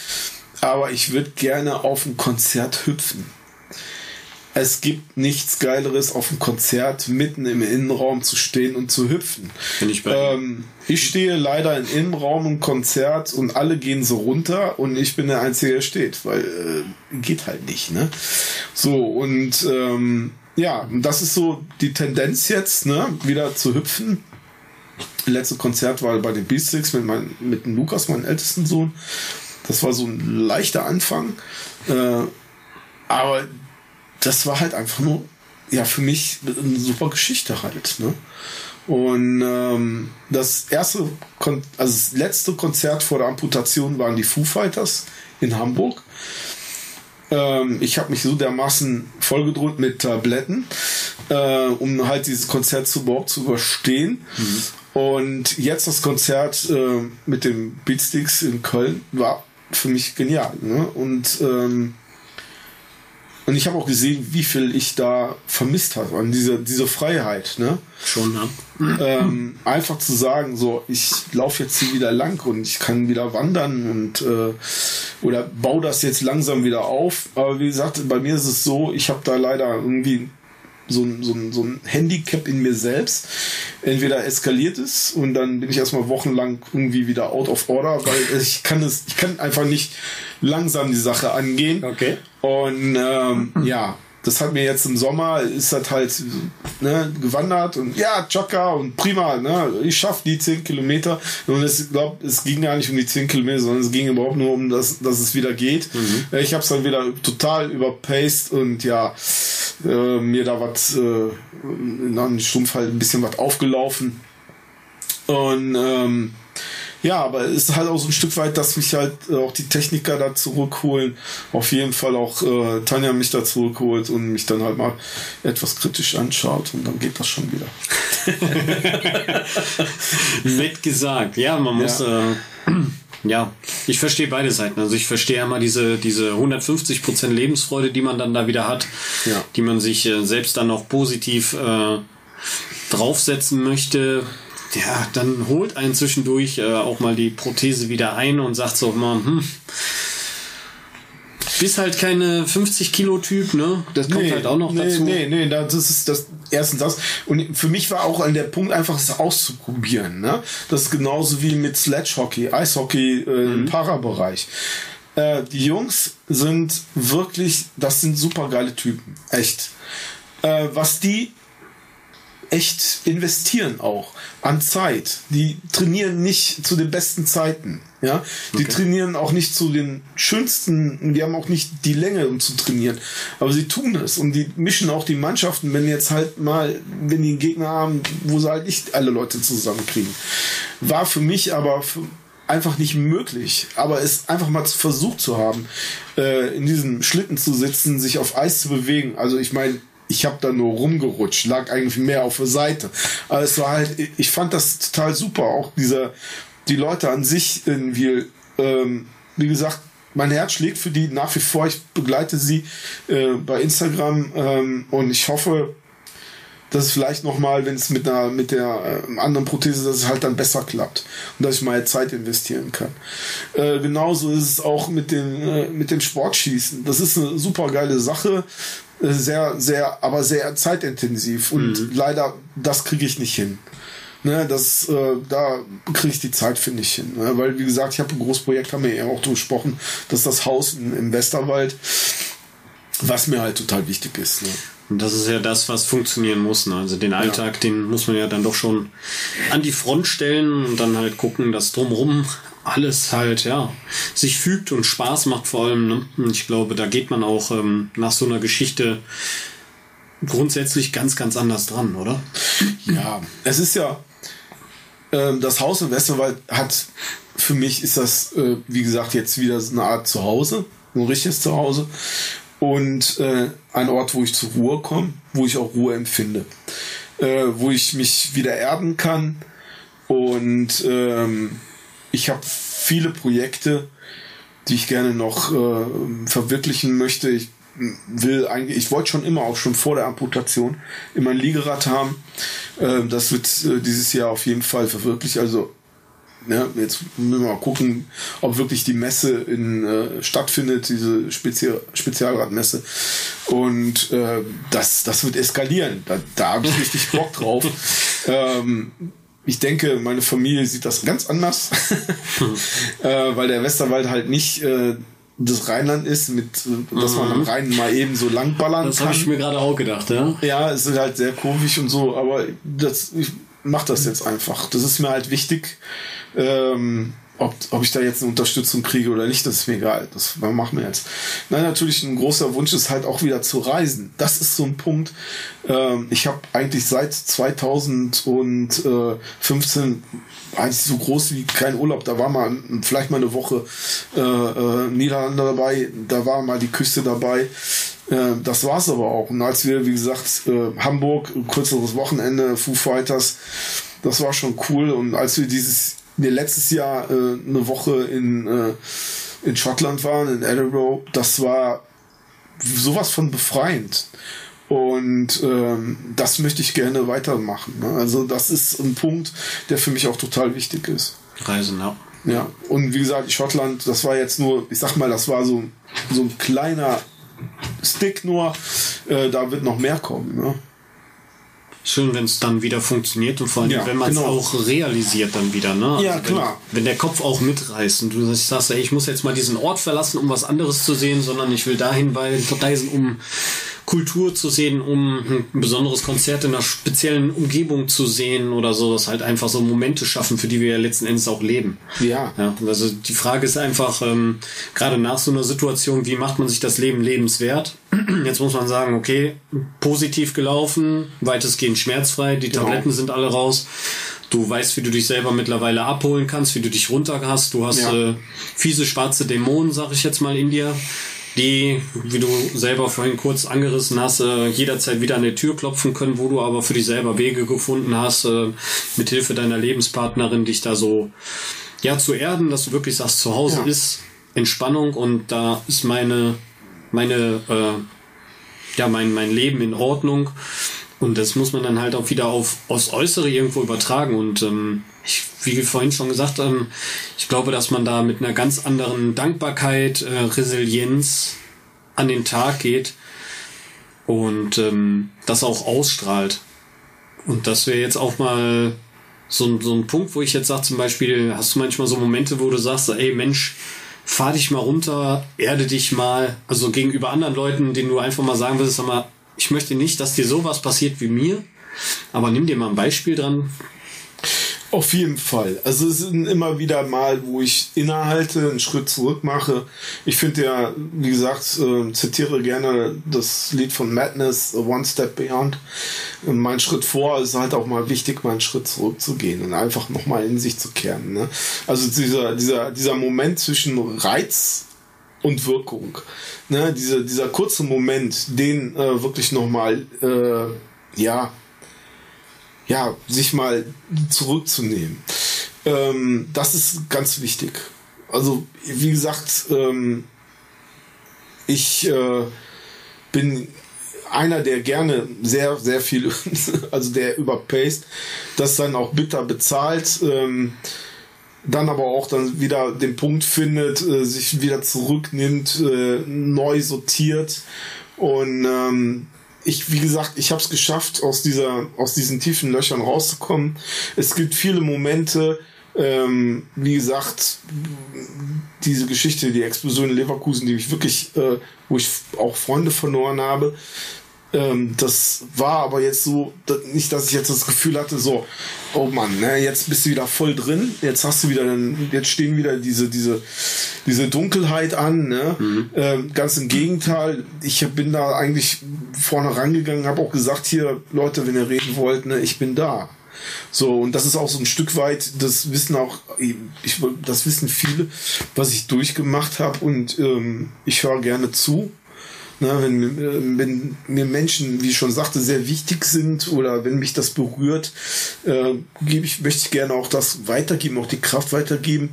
Aber ich würde gerne auf ein Konzert hüpfen. Es gibt nichts Geileres, auf einem Konzert mitten im Innenraum zu stehen und zu hüpfen. Bin ich, bei ähm, ich stehe leider im Innenraum im Konzert und alle gehen so runter und ich bin der Einzige, der steht, weil äh, geht halt nicht. Ne? So, und ähm, ja, das ist so die Tendenz jetzt, ne, wieder zu hüpfen. Letzte Konzert war bei den Beatsticks mit, mein, mit dem Lukas, meinem ältesten Sohn. Das war so ein leichter Anfang. Äh, aber das war halt einfach nur, ja, für mich eine super Geschichte halt. Ne? Und ähm, das erste, Kon also das letzte Konzert vor der Amputation waren die Foo Fighters in Hamburg. Ähm, ich habe mich so dermaßen vollgedrückt mit Tabletten, äh, um halt dieses Konzert zu, überhaupt zu überstehen. Mhm. Und jetzt das Konzert äh, mit den Beatsticks in Köln war für mich genial. Ne? Und ähm, und ich habe auch gesehen, wie viel ich da vermisst habe an diese, diese Freiheit. Ne? Schon, ja. Ähm, einfach zu sagen, so, ich laufe jetzt hier wieder lang und ich kann wieder wandern und äh, oder baue das jetzt langsam wieder auf. Aber wie gesagt, bei mir ist es so, ich habe da leider irgendwie so ein, so, ein, so ein Handicap in mir selbst. Entweder eskaliert es und dann bin ich erstmal wochenlang irgendwie wieder out of order, weil ich kann es, ich kann einfach nicht langsam die Sache angehen. Okay. Und ähm, ja, das hat mir jetzt im Sommer, ist das halt ne, gewandert und ja, Jogger und prima, ne, ich schaffe die 10 Kilometer. Und ich glaube, es ging gar nicht um die 10 Kilometer, sondern es ging überhaupt nur um, das, dass es wieder geht. Mhm. Ich habe es dann wieder total überpaced und ja, äh, mir da was, äh, in einem Stumpf halt ein bisschen was aufgelaufen. Und ähm, ja, aber es ist halt auch so ein Stück weit, dass mich halt äh, auch die Techniker da zurückholen. Auf jeden Fall auch äh, Tanja mich da zurückholt und mich dann halt mal etwas kritisch anschaut und dann geht das schon wieder. Nett gesagt. Ja, man muss. Ja. Äh, ja, ich verstehe beide Seiten. Also ich verstehe einmal diese, diese 150 Prozent Lebensfreude, die man dann da wieder hat, ja. die man sich äh, selbst dann auch positiv äh, draufsetzen möchte ja, dann holt einen zwischendurch äh, auch mal die Prothese wieder ein und sagt so mal, hm, bist halt keine 50 Kilo Typ, ne? Das kommt nee, halt auch noch nee, dazu. Nee, nee, das ist das erstens das. Und für mich war auch an der Punkt einfach es auszuprobieren, ne? Das ist genauso wie mit Sledge Hockey, Eishockey äh, mhm. im Parabereich. Äh, die Jungs sind wirklich, das sind super geile Typen, echt. Äh, was die echt investieren auch an Zeit. Die trainieren nicht zu den besten Zeiten. Ja, die okay. trainieren auch nicht zu den schönsten, die haben auch nicht die Länge, um zu trainieren. Aber sie tun es und die mischen auch die Mannschaften, wenn jetzt halt mal, wenn die einen Gegner haben, wo sie halt nicht alle Leute zusammenkriegen. War für mich aber einfach nicht möglich. Aber es einfach mal versucht zu haben, äh, in diesem Schlitten zu sitzen, sich auf Eis zu bewegen. Also ich meine, ich habe da nur rumgerutscht, lag eigentlich mehr auf der Seite. Aber es war halt, ich fand das total super. Auch dieser, die Leute an sich irgendwie, ähm, wie gesagt, mein Herz schlägt für die nach wie vor. Ich begleite sie äh, bei Instagram ähm, und ich hoffe, dass es vielleicht nochmal, wenn es mit einer mit der äh, anderen Prothese, dass es halt dann besser klappt und dass ich mal Zeit investieren kann. Äh, genauso ist es auch mit dem äh, mit dem Sportschießen. Das ist eine super geile Sache, sehr sehr, aber sehr zeitintensiv und mhm. leider das kriege ich nicht hin. Ne, das, äh, da kriege ich die Zeit, finde ich, hin. Ne? Weil, wie gesagt, ich habe ein großes Projekt, haben wir ja auch gesprochen, das ist das Haus in, im Westerwald, was mir halt total wichtig ist. Ne? Und das ist ja das, was funktionieren muss. Ne? Also den Alltag, ja. den muss man ja dann doch schon an die Front stellen und dann halt gucken, dass drumrum alles halt, ja, sich fügt und Spaß macht vor allem. Ne? Ich glaube, da geht man auch ähm, nach so einer Geschichte grundsätzlich ganz, ganz anders dran, oder? Ja, es ist ja, äh, das Haus im Westerwald hat, für mich ist das, äh, wie gesagt, jetzt wieder so eine Art Zuhause, ein richtiges Zuhause und äh, ein Ort, wo ich zur Ruhe komme, wo ich auch Ruhe empfinde, äh, wo ich mich wieder erden kann und ähm, ich habe viele Projekte, die ich gerne noch äh, verwirklichen möchte. Ich will eigentlich, ich wollte schon immer auch schon vor der Amputation immer ein Liegerad haben. Äh, das wird äh, dieses Jahr auf jeden Fall verwirklicht. Also ja, jetzt müssen wir mal gucken, ob wirklich die Messe in, äh, stattfindet, diese Spezial Spezialradmesse. Und äh, das, das wird eskalieren. Da, da habe ich richtig Bock drauf. ähm, ich denke, meine Familie sieht das ganz anders, äh, weil der Westerwald halt nicht äh, das Rheinland ist, mit, dass man am mhm. Rhein mal eben so langballern das kann. Das habe ich mir gerade auch gedacht, ja. Ja, es ist halt sehr komisch und so, aber das, ich mach das jetzt einfach. Das ist mir halt wichtig. Ähm, ob, ob ich da jetzt eine Unterstützung kriege oder nicht, das ist mir egal. Das machen wir jetzt. Nein, natürlich ein großer Wunsch ist halt auch wieder zu reisen. Das ist so ein Punkt. Ähm, ich habe eigentlich seit 2015 eigentlich so groß wie kein Urlaub. Da war mal vielleicht mal eine Woche äh, äh, Niederlande dabei, da war mal die Küste dabei. Äh, das war's aber auch. Und als wir, wie gesagt, äh, Hamburg, kürzeres Wochenende, Foo Fighters, das war schon cool. Und als wir dieses wir letztes Jahr äh, eine Woche in, äh, in Schottland waren, in Edinburgh, das war sowas von befreiend. Und ähm, das möchte ich gerne weitermachen. Ne? Also das ist ein Punkt, der für mich auch total wichtig ist. Reisen, ja. Ja, und wie gesagt, Schottland, das war jetzt nur, ich sag mal, das war so, so ein kleiner Stick nur. Äh, da wird noch mehr kommen. Ne? Schön, wenn es dann wieder funktioniert und vor allem, ja, wenn man es genau. auch realisiert dann wieder. Ne? Also ja, wenn, klar. Wenn der Kopf auch mitreißt und du sagst, ey, ich muss jetzt mal diesen Ort verlassen, um was anderes zu sehen, sondern ich will dahin weil, reisen, um Kultur zu sehen, um ein besonderes Konzert in einer speziellen Umgebung zu sehen oder so, das halt einfach so Momente schaffen, für die wir ja letzten Endes auch leben. Ja. ja also die Frage ist einfach, ähm, gerade nach so einer Situation, wie macht man sich das Leben lebenswert? Jetzt muss man sagen, okay, positiv gelaufen, weitestgehend schmerzfrei, die genau. Tabletten sind alle raus. Du weißt, wie du dich selber mittlerweile abholen kannst, wie du dich runter hast. Du hast ja. äh, fiese schwarze Dämonen, sag ich jetzt mal in dir die, wie du selber vorhin kurz angerissen hast, äh, jederzeit wieder an die Tür klopfen können, wo du aber für dich selber Wege gefunden hast, äh, mit Hilfe deiner Lebenspartnerin dich da so ja zu erden, dass du wirklich sagst, zu Hause ja. ist Entspannung und da ist meine meine äh, ja mein mein Leben in Ordnung und das muss man dann halt auch wieder auf aufs Äußere irgendwo übertragen und ähm, ich, wie vorhin schon gesagt, ähm, ich glaube, dass man da mit einer ganz anderen Dankbarkeit, äh, Resilienz an den Tag geht und ähm, das auch ausstrahlt. Und das wäre jetzt auch mal so, so ein Punkt, wo ich jetzt sage, zum Beispiel, hast du manchmal so Momente, wo du sagst, ey Mensch, fahr dich mal runter, erde dich mal, also gegenüber anderen Leuten, denen du einfach mal sagen willst, sag mal, ich möchte nicht, dass dir sowas passiert wie mir, aber nimm dir mal ein Beispiel dran, auf jeden Fall. Also es sind immer wieder mal, wo ich innehalte, einen Schritt zurück mache. Ich finde ja, wie gesagt, äh, zitiere gerne das Lied von Madness, One Step Beyond. Und mein Schritt vor ist halt auch mal wichtig, mal einen Schritt zurückzugehen und einfach nochmal in sich zu kehren. Ne? Also dieser, dieser, dieser Moment zwischen Reiz und Wirkung. Ne? Diese, dieser kurze Moment, den äh, wirklich nochmal, äh, ja, ja, sich mal zurückzunehmen. Ähm, das ist ganz wichtig. Also, wie gesagt, ähm, ich äh, bin einer, der gerne sehr, sehr viel, also der überpaced, das dann auch bitter bezahlt, ähm, dann aber auch dann wieder den Punkt findet, äh, sich wieder zurücknimmt, äh, neu sortiert und ähm, ich, wie gesagt, ich habe es geschafft, aus dieser, aus diesen tiefen Löchern rauszukommen. Es gibt viele Momente, ähm, wie gesagt, diese Geschichte, die Explosion in Leverkusen, die mich wirklich, äh, wo ich auch Freunde verloren habe, ähm, das war aber jetzt so, nicht, dass ich jetzt das Gefühl hatte, so, oh Mann, ne, jetzt bist du wieder voll drin, jetzt hast du wieder, jetzt stehen wieder diese, diese, diese Dunkelheit an, ne? Mhm. Ähm, ganz im Gegenteil, ich bin da eigentlich vorne rangegangen, habe auch gesagt, hier, Leute, wenn ihr reden wollt, ne, ich bin da. So, und das ist auch so ein Stück weit, das wissen auch, ich, das wissen viele, was ich durchgemacht habe und ähm, ich höre gerne zu. Na, wenn, äh, wenn mir Menschen, wie ich schon sagte, sehr wichtig sind oder wenn mich das berührt, äh, gebe ich, möchte ich gerne auch das weitergeben, auch die Kraft weitergeben.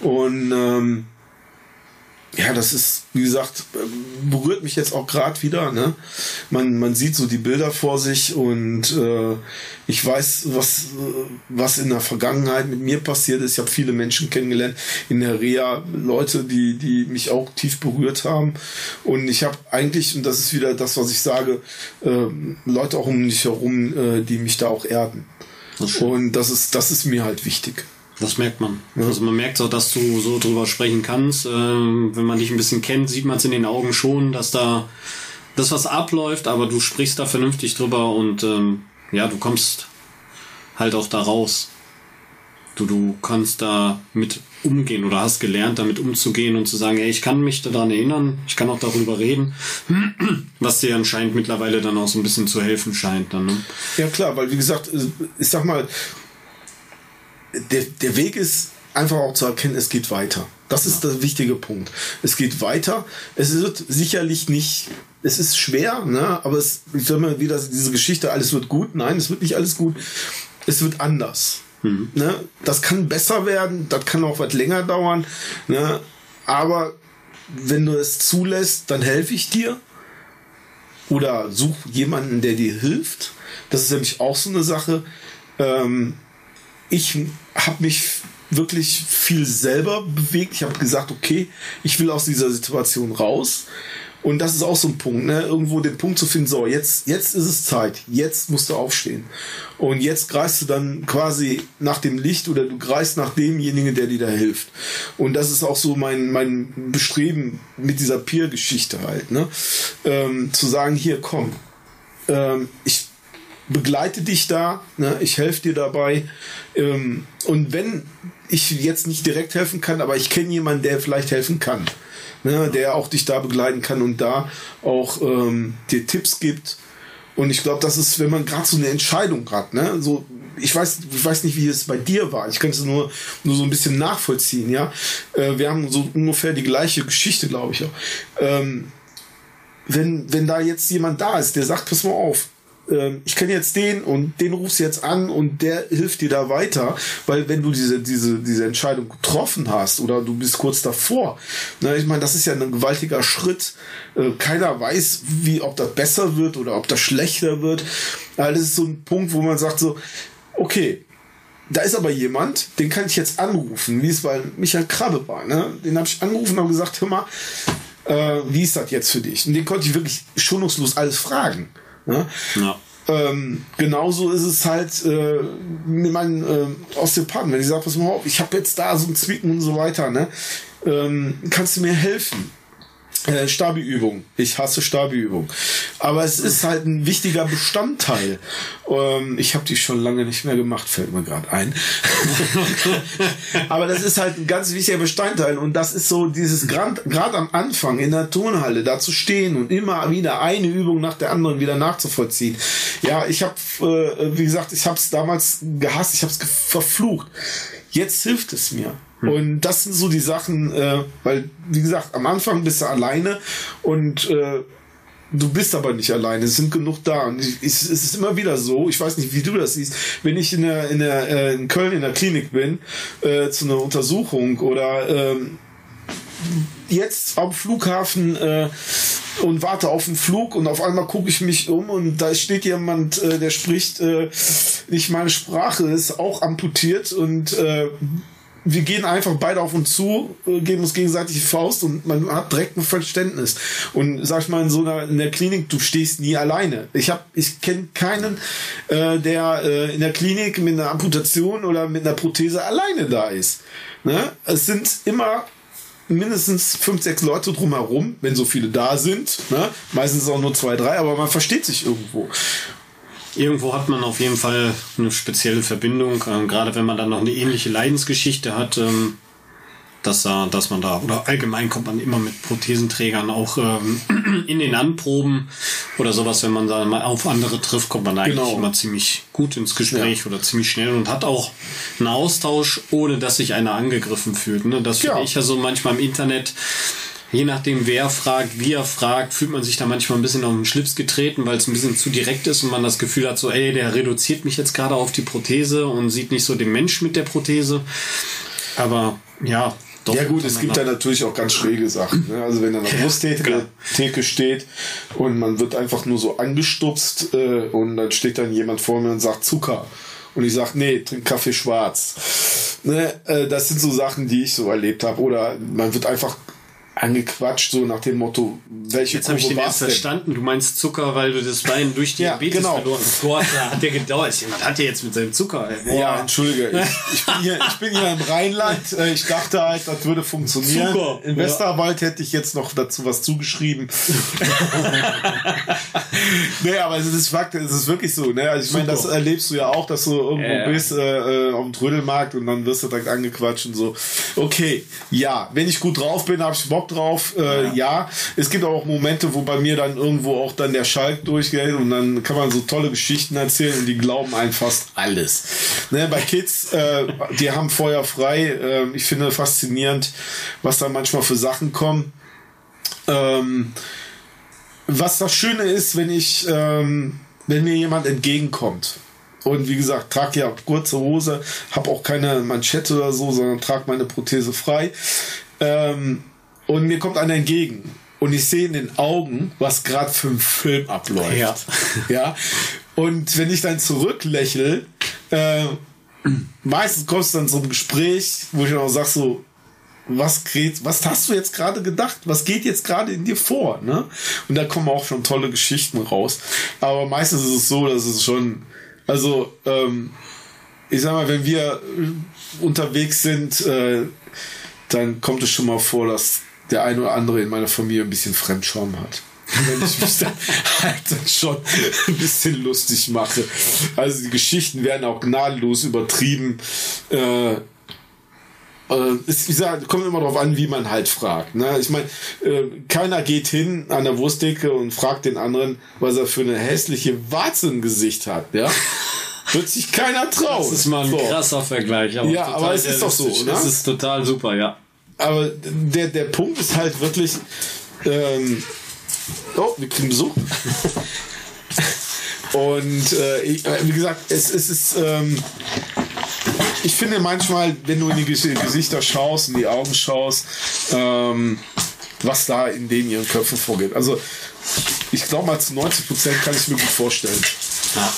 Und ähm, ja, das ist, wie gesagt, berührt mich jetzt auch gerade wieder. Ne? Man, man sieht so die Bilder vor sich und äh, ich weiß, was, was in der Vergangenheit mit mir passiert ist. Ich habe viele Menschen kennengelernt in der Reha, Leute, die, die mich auch tief berührt haben. Und ich habe eigentlich, und das ist wieder das, was ich sage, äh, Leute auch um mich herum, äh, die mich da auch erden. Das und das ist, das ist mir halt wichtig. Das merkt man. Ja. Also man merkt auch, dass du so drüber sprechen kannst. Ähm, wenn man dich ein bisschen kennt, sieht man es in den Augen schon, dass da das was abläuft, aber du sprichst da vernünftig drüber und ähm, ja, du kommst halt auch da raus. Du, du kannst da mit umgehen oder hast gelernt, damit umzugehen und zu sagen, ey, ich kann mich daran erinnern, ich kann auch darüber reden, was dir anscheinend mittlerweile dann auch so ein bisschen zu helfen scheint. Dann, ne? Ja klar, weil wie gesagt, ich sag mal, der, der Weg ist einfach auch zu erkennen, es geht weiter. Das ist ja. der wichtige Punkt. Es geht weiter. Es wird sicherlich nicht, es ist schwer, ne? aber es, ich sag mal wieder diese Geschichte, alles wird gut. Nein, es wird nicht alles gut. Es wird anders. Mhm. Ne? Das kann besser werden, das kann auch was länger dauern. Ne? Aber wenn du es zulässt, dann helfe ich dir. Oder such jemanden, der dir hilft. Das ist nämlich auch so eine Sache. Ähm, ich habe mich wirklich viel selber bewegt. Ich habe gesagt, okay, ich will aus dieser Situation raus. Und das ist auch so ein Punkt, ne? irgendwo den Punkt zu finden, so, jetzt, jetzt ist es Zeit, jetzt musst du aufstehen. Und jetzt greifst du dann quasi nach dem Licht oder du greifst nach demjenigen, der dir da hilft. Und das ist auch so mein, mein Bestreben mit dieser Peer-Geschichte halt, ne? Ähm, zu sagen, hier, komm, ähm, ich begleite dich da, ne? ich helfe dir dabei. Ähm, und wenn ich jetzt nicht direkt helfen kann, aber ich kenne jemanden, der vielleicht helfen kann, ne? der auch dich da begleiten kann und da auch ähm, dir Tipps gibt. Und ich glaube, das ist, wenn man gerade so eine Entscheidung hat, ne, so ich weiß, ich weiß nicht, wie es bei dir war. Ich kann es nur, nur so ein bisschen nachvollziehen, ja. Äh, wir haben so ungefähr die gleiche Geschichte, glaube ich. Ähm, wenn, wenn da jetzt jemand da ist, der sagt, pass mal auf, ähm, ich kenne jetzt den und den rufst jetzt an und der hilft dir da weiter, weil wenn du diese, diese, diese Entscheidung getroffen hast oder du bist kurz davor, na, ich meine, das ist ja ein gewaltiger Schritt. Äh, keiner weiß, wie, ob das besser wird oder ob das schlechter wird. Aber das ist so ein Punkt, wo man sagt so, okay, da ist aber jemand, den kann ich jetzt anrufen, wie es bei Michael Krabbe war. Ne? Den habe ich angerufen und gesagt, hör mal, äh, wie ist das jetzt für dich? Und den konnte ich wirklich schonungslos alles fragen. Ne? Ja. Ähm, genauso ist es halt äh, mit meinen äh, Osteopathen. Wenn ich sage, pass mal auf, ich habe jetzt da so ein Zwicken und so weiter, ne? Ähm, kannst du mir helfen? Äh, Stabi-Übung. Ich hasse Stabi-Übung. Aber es ist halt ein wichtiger Bestandteil. Ähm, ich habe die schon lange nicht mehr gemacht, fällt mir gerade ein. Aber das ist halt ein ganz wichtiger Bestandteil. Und das ist so dieses gerade am Anfang in der Turnhalle da zu stehen und immer wieder eine Übung nach der anderen wieder nachzuvollziehen. Ja, ich habe, äh, wie gesagt, ich habe es damals gehasst, ich habe es verflucht. Jetzt hilft es mir. Hm. Und das sind so die Sachen, äh, weil, wie gesagt, am Anfang bist du alleine und äh, du bist aber nicht alleine. Es sind genug da. Und ich, es ist immer wieder so, ich weiß nicht, wie du das siehst, wenn ich in, der, in, der, äh, in Köln in der Klinik bin, äh, zu einer Untersuchung oder ähm, jetzt am Flughafen äh, und warte auf den Flug und auf einmal gucke ich mich um und da steht jemand, äh, der spricht äh, nicht meine Sprache, ist auch amputiert und äh, wir gehen einfach beide auf uns zu, äh, geben uns gegenseitig die Faust und man hat direkt ein Verständnis. Und sag ich mal, in so einer in der Klinik, du stehst nie alleine. Ich habe, ich kenne keinen, äh, der äh, in der Klinik mit einer Amputation oder mit einer Prothese alleine da ist. Ne? Es sind immer mindestens fünf, sechs Leute drumherum, wenn so viele da sind. Ne? Meistens auch nur zwei, drei, aber man versteht sich irgendwo. Irgendwo hat man auf jeden Fall eine spezielle Verbindung, ähm, gerade wenn man dann noch eine ähnliche Leidensgeschichte hat, ähm, dass, da, dass man da, oder allgemein kommt man immer mit Prothesenträgern auch ähm, in den Anproben oder sowas, wenn man da mal auf andere trifft, kommt man eigentlich Genau. immer ziemlich gut ins Gespräch oder ziemlich schnell und hat auch einen Austausch, ohne dass sich einer angegriffen fühlt. Ne? Das finde Ja. ich ja so manchmal im Internet. Je nachdem, wer fragt, wie er fragt, fühlt man sich da manchmal ein bisschen auf den Schlips getreten, weil es ein bisschen zu direkt ist und man das Gefühl hat, so, ey, der reduziert mich jetzt gerade auf die Prothese und sieht nicht so den Mensch mit der Prothese. Aber ja, doch. Ja gut, es gibt da natürlich auch ganz schräge Sachen. Ne? Also wenn da eine Brusttheke. Theke steht und man wird einfach nur so angestupst äh, und dann steht dann jemand vor mir und sagt Zucker. Und ich sag, nee, trink Kaffee schwarz. Ne? Äh, das sind so Sachen, die ich so erlebt habe. Oder man wird einfach angequatscht, so nach dem Motto, welche Jetzt habe ich den erst verstanden. Du meinst Zucker, weil du das Bein durch Ja, Diabetes genau. verloren hast. Gott, da hat der gedauert. Jemand hat der jetzt mit seinem Zucker. Ey. Boah. Ja, entschuldige. Ich, ich, bin hier, ich bin hier im Rheinland. Äh, Ich dachte halt, das würde funktionieren. Zucker. In Ja. Westerwald hätte ich jetzt noch dazu was zugeschrieben. nee, aber es ist Fakt, es ist wirklich so. Ne? Also ich meine, das erlebst du ja auch, dass du irgendwo Ja. bist äh, äh, auf dem Trödelmarkt und dann wirst du direkt angequatscht und so. Okay, ja, wenn ich gut drauf bin, habe ich Bock drauf. Äh, ja. es gibt auch Momente, wo bei mir dann irgendwo auch dann der Schalk durchgeht und dann kann man so tolle Geschichten erzählen und die glauben einem fast alles. Ne, bei Kids, äh, die haben Feuer frei. Äh, ich finde faszinierend, was da manchmal für Sachen kommen. Ähm, was das Schöne ist, wenn ich, ähm, wenn mir jemand entgegenkommt. Und wie gesagt, trage ja kurze Hose, habe auch keine Manschette oder so, sondern trage meine Prothese frei. Ähm, und mir kommt einer entgegen. Und ich sehe in den Augen, was gerade für ein Film abläuft. Ja. ja. Und wenn ich dann zurücklächle, äh, meistens kommt es dann zum Gespräch, wo ich dann auch sage so, was geht, was hast du jetzt gerade gedacht? Was geht jetzt gerade in dir vor? Ne? Und da kommen auch schon tolle Geschichten raus. Aber meistens ist es so, dass es schon, also ähm, ich sag mal, wenn wir äh, unterwegs sind, äh, dann kommt es schon mal vor, dass der ein oder andere in meiner Familie ein bisschen Fremdscham hat. Wenn ich mich dann halt dann schon ein bisschen lustig mache. Also die Geschichten werden auch gnadenlos übertrieben. Äh, äh, es, wie gesagt, kommt immer darauf an, wie man halt fragt. Ne? Ich meine, äh, keiner geht hin an der Wurstdecke und fragt den anderen, was er für eine hässliche Warze im Gesicht hat. Ja? Wird sich keiner trauen. Das ist mal ein So. krasser Vergleich. Ja, total aber es ist doch so, ne? Das ist total super, ja. Aber der, der Punkt ist halt wirklich. Ähm, oh, wir kriegen Besuch. Und äh, ich, äh, wie gesagt, es, es ist. Ähm, ich finde manchmal, wenn du in die Ges- Gesichter schaust, in die Augen schaust, ähm, was da in denen ihren Köpfen vorgeht. Also, ich glaube mal zu 90 Prozent kann ich mir gut vorstellen. Ja,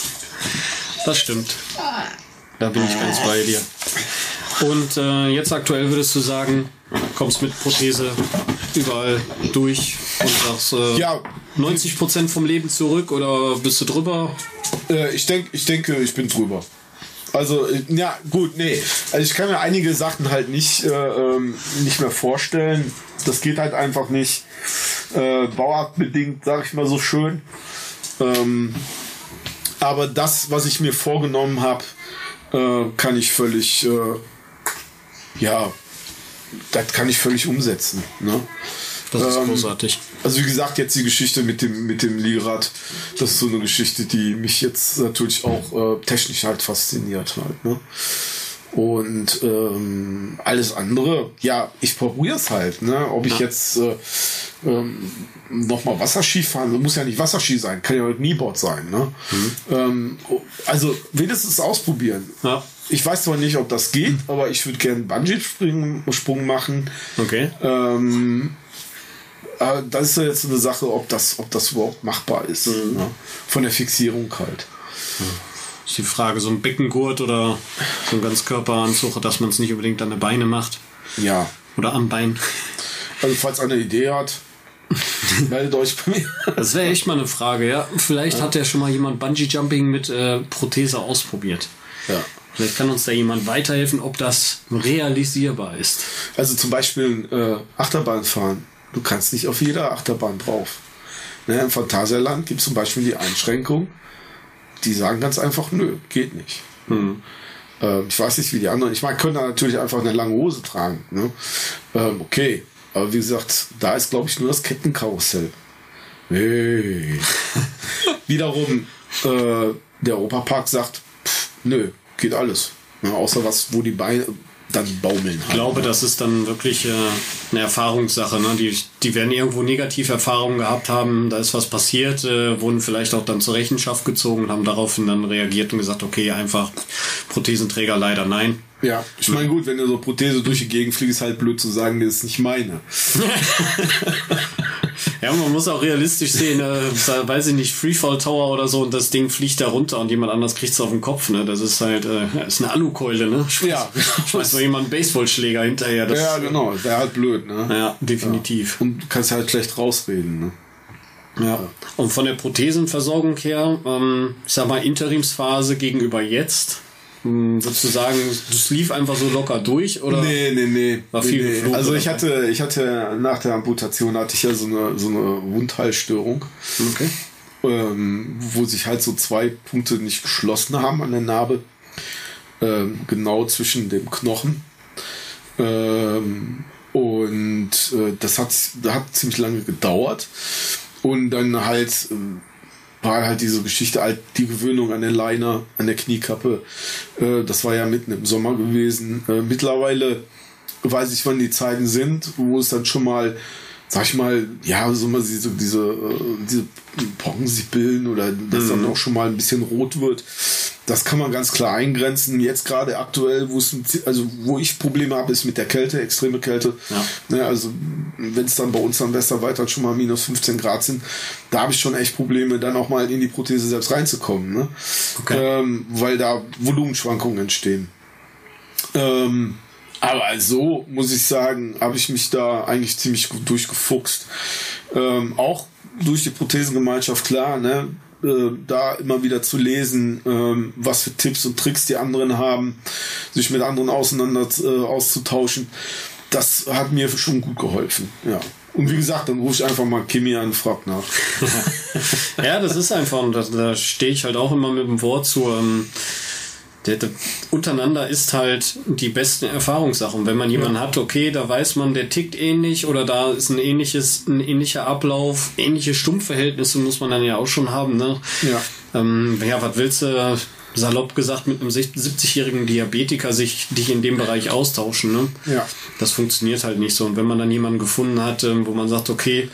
das stimmt. Da bin ich ganz bei dir. Und äh, jetzt aktuell würdest du sagen, kommst mit Prothese überall durch und sagst äh, Ja. 90% vom Leben zurück oder bist du drüber? Äh, ich, denk, ich denke, ich bin drüber. Also, äh, ja, gut, nee. Also ich kann mir einige Sachen halt nicht, äh, ähm, nicht mehr vorstellen. Das geht halt einfach nicht. Äh, bauartbedingt, sag ich mal so schön. Ähm, aber das, was ich mir vorgenommen habe, äh, kann ich völlig, äh, ja, das kann ich völlig umsetzen. Ne? Das ist Ähm, großartig. Also wie gesagt, jetzt die Geschichte mit dem mit dem Liegerad, das ist so eine Geschichte, die mich jetzt natürlich auch äh, technisch halt fasziniert halt. Ne? Und ähm, alles andere, ja, ich probiere es halt. Ne? Ob ich jetzt äh, ähm, nochmal Wasserski fahren, muss ja nicht Wasserski sein, kann ja auch Knieboard sein. Ne? Ähm, also wenigstens ausprobieren. Ja. Ich weiß zwar nicht, ob das geht, aber ich würde gerne Bungee-Sprung machen. Okay. Ähm, das ist ja jetzt eine Sache, ob das, ob das überhaupt machbar ist. Mhm. Ne? Von der Fixierung halt. Ist die Frage, so ein Beckengurt oder so ein Ganzkörperanzug, dass man es nicht unbedingt an der Beine macht. Ja. Oder am Bein. Also falls einer eine Idee hat, meldet euch bei mir. Das wäre echt mal eine Frage, ja. Vielleicht hat ja schon mal jemand Bungee-Jumping mit äh, Prothese ausprobiert. Ja. Vielleicht kann uns da jemand weiterhelfen, ob das realisierbar ist. Also zum Beispiel äh, Achterbahn fahren. Du kannst nicht auf jeder Achterbahn drauf. Ne, Im Phantasialand gibt es zum Beispiel die Einschränkung, die sagen ganz einfach, nö, geht nicht. Hm. Ähm, ich weiß nicht, wie die anderen. Ich meine, können da natürlich einfach eine lange Hose tragen. Ne? Ähm, okay. Aber wie gesagt, da ist, glaube ich, nur das Kettenkarussell. Nee. Wiederum, äh, der Europapark sagt, pff, nö, geht alles. Ja, außer was, wo die Beine dann baumeln. Ich glaube, das ist dann wirklich äh, eine Erfahrungssache. Ne? Die, die werden irgendwo negative Erfahrungen gehabt haben, da ist was passiert, äh, wurden vielleicht auch dann zur Rechenschaft gezogen und haben daraufhin dann reagiert und gesagt, okay, einfach Prothesenträger leider nein. Ja, ich meine, gut, wenn du so Prothese durch die Gegend fliegst, ist halt blöd zu sagen, das ist nicht meine. Ja, man muss auch realistisch sehen, äh, weiß ich nicht, Freefall Tower oder so und das Ding fliegt da runter und jemand anders kriegt es auf den Kopf, ne? Das ist halt, äh, ist eine Alukeule, ne? Schmeiß, Ja. Schmeißt mal jemand einen Baseballschläger hinterher. Das, Ja, genau, wäre halt blöd, ne? Ja, definitiv. Und du kannst halt schlecht rausreden, ne? Ja. Und von der Prothesenversorgung her, ähm, ich sag mal, Interimsphase gegenüber jetzt, hm, würdest du sagen, das lief einfach so locker durch oder? Nee, nee, nee. War nee, viel nee. geflogen, Also ich hatte, ich hatte nach der Amputation hatte ich ja so eine, so eine Wundheilstörung, Okay. ähm, wo sich halt so zwei Punkte nicht geschlossen haben an der Narbe. Ähm, genau zwischen dem Knochen. Ähm, und äh, das hat, hat ziemlich lange gedauert. Und dann halt äh, war halt diese Geschichte, halt die Gewöhnung an den Liner, an der Kniekappe. Äh, das war ja mitten im Sommer gewesen. Äh, mittlerweile weiß ich, wann die Zeiten sind, wo es dann schon mal, sag ich mal, ja, so mal diese, diese, äh, diese Pocken sich bilden oder dass dann auch schon mal ein bisschen rot wird. Das kann man ganz klar eingrenzen. Jetzt gerade aktuell, wo es, also wo ich Probleme habe, ist mit der Kälte, extreme Kälte. Ja. Ne, also wenn es dann bei uns am Westerwald halt schon mal minus 15 Grad sind, da habe ich schon echt Probleme, dann auch mal in die Prothese selbst reinzukommen. Ne? Okay. Ähm, weil da Volumenschwankungen entstehen. Ähm, aber also muss ich sagen, habe ich mich da eigentlich ziemlich gut durchgefuchst. Ähm, auch durch die Prothesengemeinschaft, klar, ne? Äh, da immer wieder zu lesen, ähm, was für Tipps und Tricks die anderen haben, sich mit anderen auseinander äh, auszutauschen. Das hat mir schon gut geholfen, ja. Und wie gesagt, dann rufe ich einfach mal Kimi an und frag nach. Ja, das ist einfach, und da, da stehe ich halt auch immer mit dem Wort zu. Ähm, der, der, untereinander ist halt die besten Erfahrungssachen. Wenn man jemanden hat, okay, da weiß man, der tickt ähnlich oder da ist ein ähnliches, ein ähnlicher Ablauf, ähnliche Stummverhältnisse muss man dann ja auch schon haben, ne? Ja. Ähm, ja, was willst du, salopp gesagt, mit einem 70-jährigen Diabetiker sich dich in dem Bereich austauschen, ne? Ja. Das funktioniert halt nicht so. Und wenn man dann jemanden gefunden hat, ähm, wo man sagt, okay,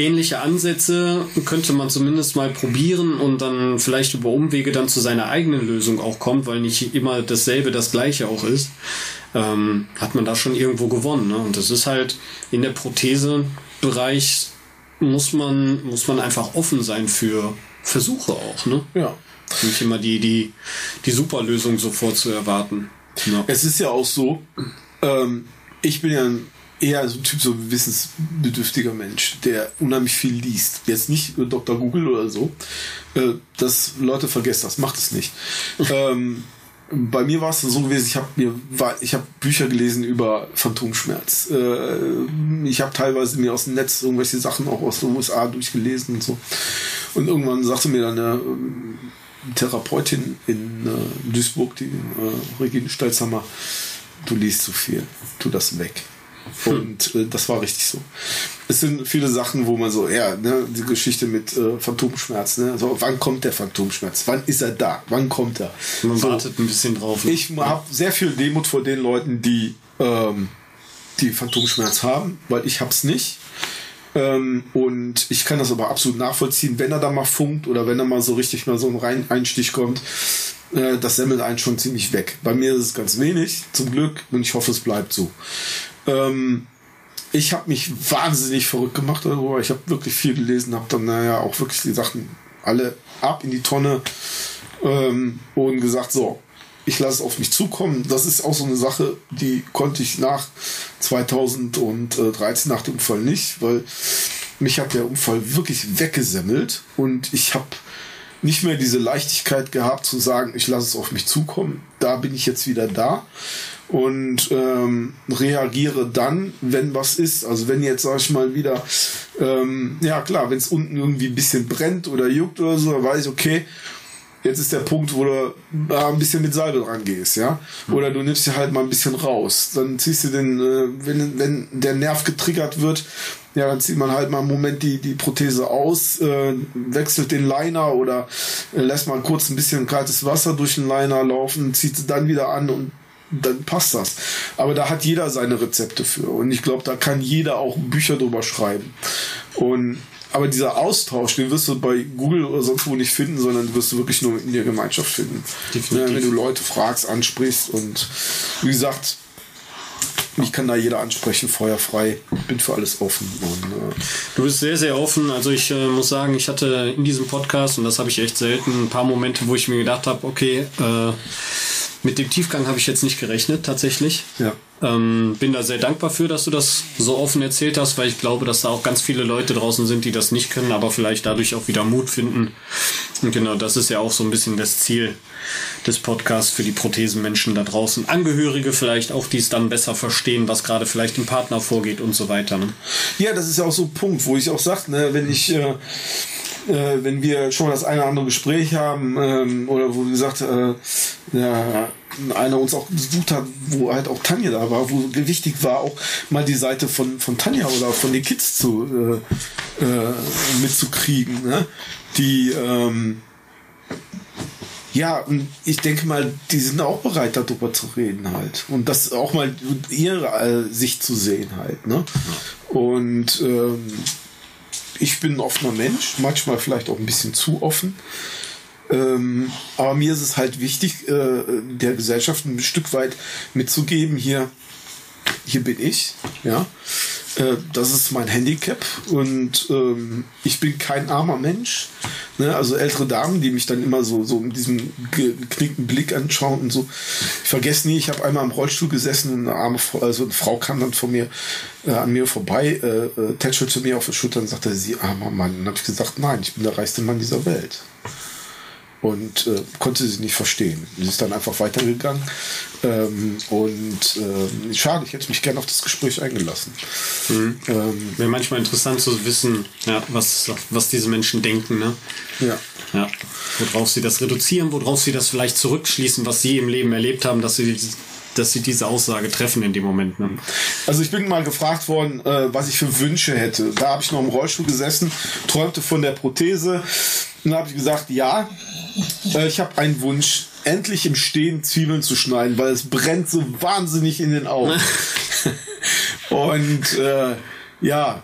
ähnliche Ansätze könnte man zumindest mal probieren und dann vielleicht über Umwege dann zu seiner eigenen Lösung auch kommt, weil nicht immer dasselbe das gleiche auch ist, ähm, hat man da schon irgendwo gewonnen. Ne? Und das ist halt in der Prothesebereich muss man, muss man einfach offen sein für Versuche auch. Ne? Ja. Nicht immer die, die, die Superlösung sofort zu erwarten. Ja. Es ist ja auch so, ähm, ich bin ja ein, eher so ein Typ, so ein wissensbedürftiger Mensch, der unheimlich viel liest. Jetzt nicht äh, Dr. Google oder so. Äh, das Leute vergessen das, macht es nicht. ähm, bei mir war es so gewesen, ich habe mir ich habe Bücher gelesen über Phantomschmerz. Äh, ich habe teilweise mir aus dem Netz irgendwelche Sachen auch aus den USA durchgelesen und so. Und irgendwann sagte mir dann eine ähm, Therapeutin in äh, Duisburg, die äh, Regine Stelzhammer, du liest zu viel, tu das weg. Und äh, das war richtig so. Es sind viele Sachen, wo man so, ja, ne, die Geschichte mit äh, Phantomschmerz, ne, so, wann kommt der Phantomschmerz? Wann ist er da? Wann kommt er? Man so, wartet ein bisschen drauf. ne? ich habe sehr viel Demut vor den Leuten, die ähm, die Phantomschmerz haben, weil ich hab's nicht. Ähm, und ich kann das aber absolut nachvollziehen, wenn er da mal funkt oder wenn er mal so richtig mal so ein Rein Einstich kommt, äh, das semmelt einen schon ziemlich weg. Bei mir ist es ganz wenig, zum Glück, und ich hoffe, es bleibt so. Ähm, ich habe mich wahnsinnig verrückt gemacht darüber. Ich habe wirklich viel gelesen, habe dann naja auch wirklich die Sachen alle ab in die Tonne ähm, und gesagt, so, ich lasse es auf mich zukommen. Das ist auch so eine Sache, die konnte ich nach 2013, nach dem Unfall nicht, weil mich hat der Unfall wirklich weggesemmelt und ich habe nicht mehr diese Leichtigkeit gehabt zu sagen, ich lasse es auf mich zukommen. Da bin ich jetzt wieder da und ähm, reagiere dann, wenn was ist. Also wenn jetzt, sag ich mal, wieder, ähm, ja klar, wenn es unten irgendwie ein bisschen brennt oder juckt oder so, dann weiß ich, okay, jetzt ist der Punkt, wo du da ein bisschen mit Salbe dran gehst, ja. Oder du nimmst dir halt mal ein bisschen raus. Dann ziehst du den, äh, wenn, wenn der Nerv getriggert wird, ja, dann zieht man halt mal einen Moment die, die Prothese aus, äh, wechselt den Liner oder äh, lässt mal kurz ein bisschen kaltes Wasser durch den Liner laufen, zieht sie dann wieder an und dann passt das. Aber da hat jeder seine Rezepte für. Und ich glaube, da kann jeder auch Bücher drüber schreiben. Und aber dieser Austausch, den wirst du bei Google oder sonst wo nicht finden, sondern den wirst du wirklich nur in der Gemeinschaft finden. Definitiv. Wenn du Leute fragst, ansprichst und wie gesagt, mich kann da jeder ansprechen, feuerfrei, bin für alles offen. Und, äh du bist sehr, sehr offen. Also ich äh, muss sagen, ich hatte in diesem Podcast, und das habe ich echt selten, ein paar Momente, wo ich mir gedacht habe, okay, äh, mit dem Tiefgang habe ich jetzt nicht gerechnet, tatsächlich. Ja. Ähm, bin da sehr dankbar für, dass du das so offen erzählt hast, weil ich glaube, dass da auch ganz viele Leute draußen sind, die das nicht können, aber vielleicht dadurch auch wieder Mut finden. Und genau, das ist ja auch so ein bisschen das Ziel des Podcasts für die Prothesenmenschen da draußen. Angehörige vielleicht auch, die es dann besser verstehen, was gerade vielleicht im Partner vorgeht und so weiter. Ne? Ja, das ist ja auch so ein Punkt, wo ich auch sage, ne, wenn ich äh, äh, wenn wir schon das eine oder andere Gespräch haben ähm, oder wo wie gesagt äh, ja, einer uns auch besucht hat, wo halt auch Tanja da war, wo wichtig war, auch mal die Seite von, von Tanja oder von den Kids zu äh, äh, mitzukriegen, ne? die ähm, ja, und ich denke mal, die sind auch bereit, darüber zu reden halt. Und das auch mal ihre äh, Sicht zu sehen halt. Ne? Und ähm, ich bin ein offener Mensch, manchmal vielleicht auch ein bisschen zu offen. Ähm, aber mir ist es halt wichtig, äh, der Gesellschaft ein Stück weit mitzugeben, hier, hier bin ich, ja. Äh, das ist mein Handicap und ähm, ich bin kein armer Mensch. Ne? Also ältere Damen, die mich dann immer so, so mit diesem geknickten Blick anschauen und so. Ich vergesse nie, ich habe einmal im Rollstuhl gesessen und eine arme Frau, also eine Frau kam dann von mir äh, an mir vorbei, äh, äh, tätschelte mir auf die Schulter und sagte, sie armer Mann. Und dann habe ich gesagt, nein, ich bin der reichste Mann dieser Welt und äh, konnte sie nicht verstehen. Sie ist dann einfach weitergegangen ähm, und äh, schade, ich hätte mich gerne auf das Gespräch eingelassen. Mhm. Ähm, Wäre manchmal interessant zu wissen, ja, was, was diese Menschen denken. Ne? Ja. ja. Worauf sie das reduzieren, worauf sie das vielleicht zurückschließen, was sie im Leben erlebt haben, dass sie dass sie diese Aussage treffen in dem Moment. Ne? Also ich bin mal gefragt worden, äh, was ich für Wünsche hätte. Da habe ich noch im Rollstuhl gesessen, träumte von der Prothese. Und habe ich gesagt, ja, äh, ich habe einen Wunsch, endlich im Stehen Zwiebeln zu schneiden, weil es brennt so wahnsinnig in den Augen. Und äh, ja,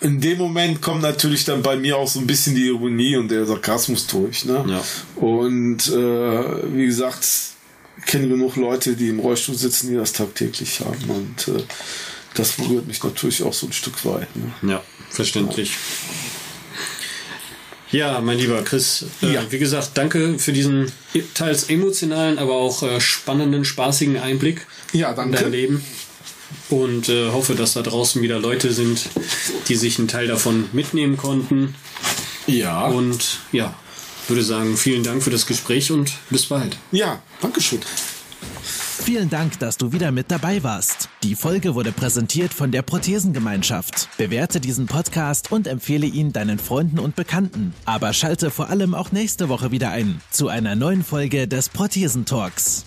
in dem Moment kommt natürlich dann bei mir auch so ein bisschen die Ironie und der Sarkasmus durch. Ne? Ja. Und äh, wie gesagt, kenne genug Leute, die im Rollstuhl sitzen, die das tagtäglich haben. Und äh, das berührt mich natürlich auch so ein Stück weit. Ne? Ja, verständlich. Ja. Ja, mein lieber Chris, äh, ja. wie gesagt, danke für diesen teils emotionalen, aber auch äh, spannenden, spaßigen Einblick ja, danke. in dein Leben. Und äh, hoffe, dass da draußen wieder Leute sind, die sich einen Teil davon mitnehmen konnten. Ja. Und ja, würde sagen, vielen Dank für das Gespräch und bis bald. Ja, Dankeschön. Vielen Dank, dass du wieder mit dabei warst. Die Folge wurde präsentiert von der Prothesengemeinschaft. Bewerte diesen Podcast und empfehle ihn deinen Freunden und Bekannten. Aber schalte vor allem auch nächste Woche wieder ein zu einer neuen Folge des Prothesentalks.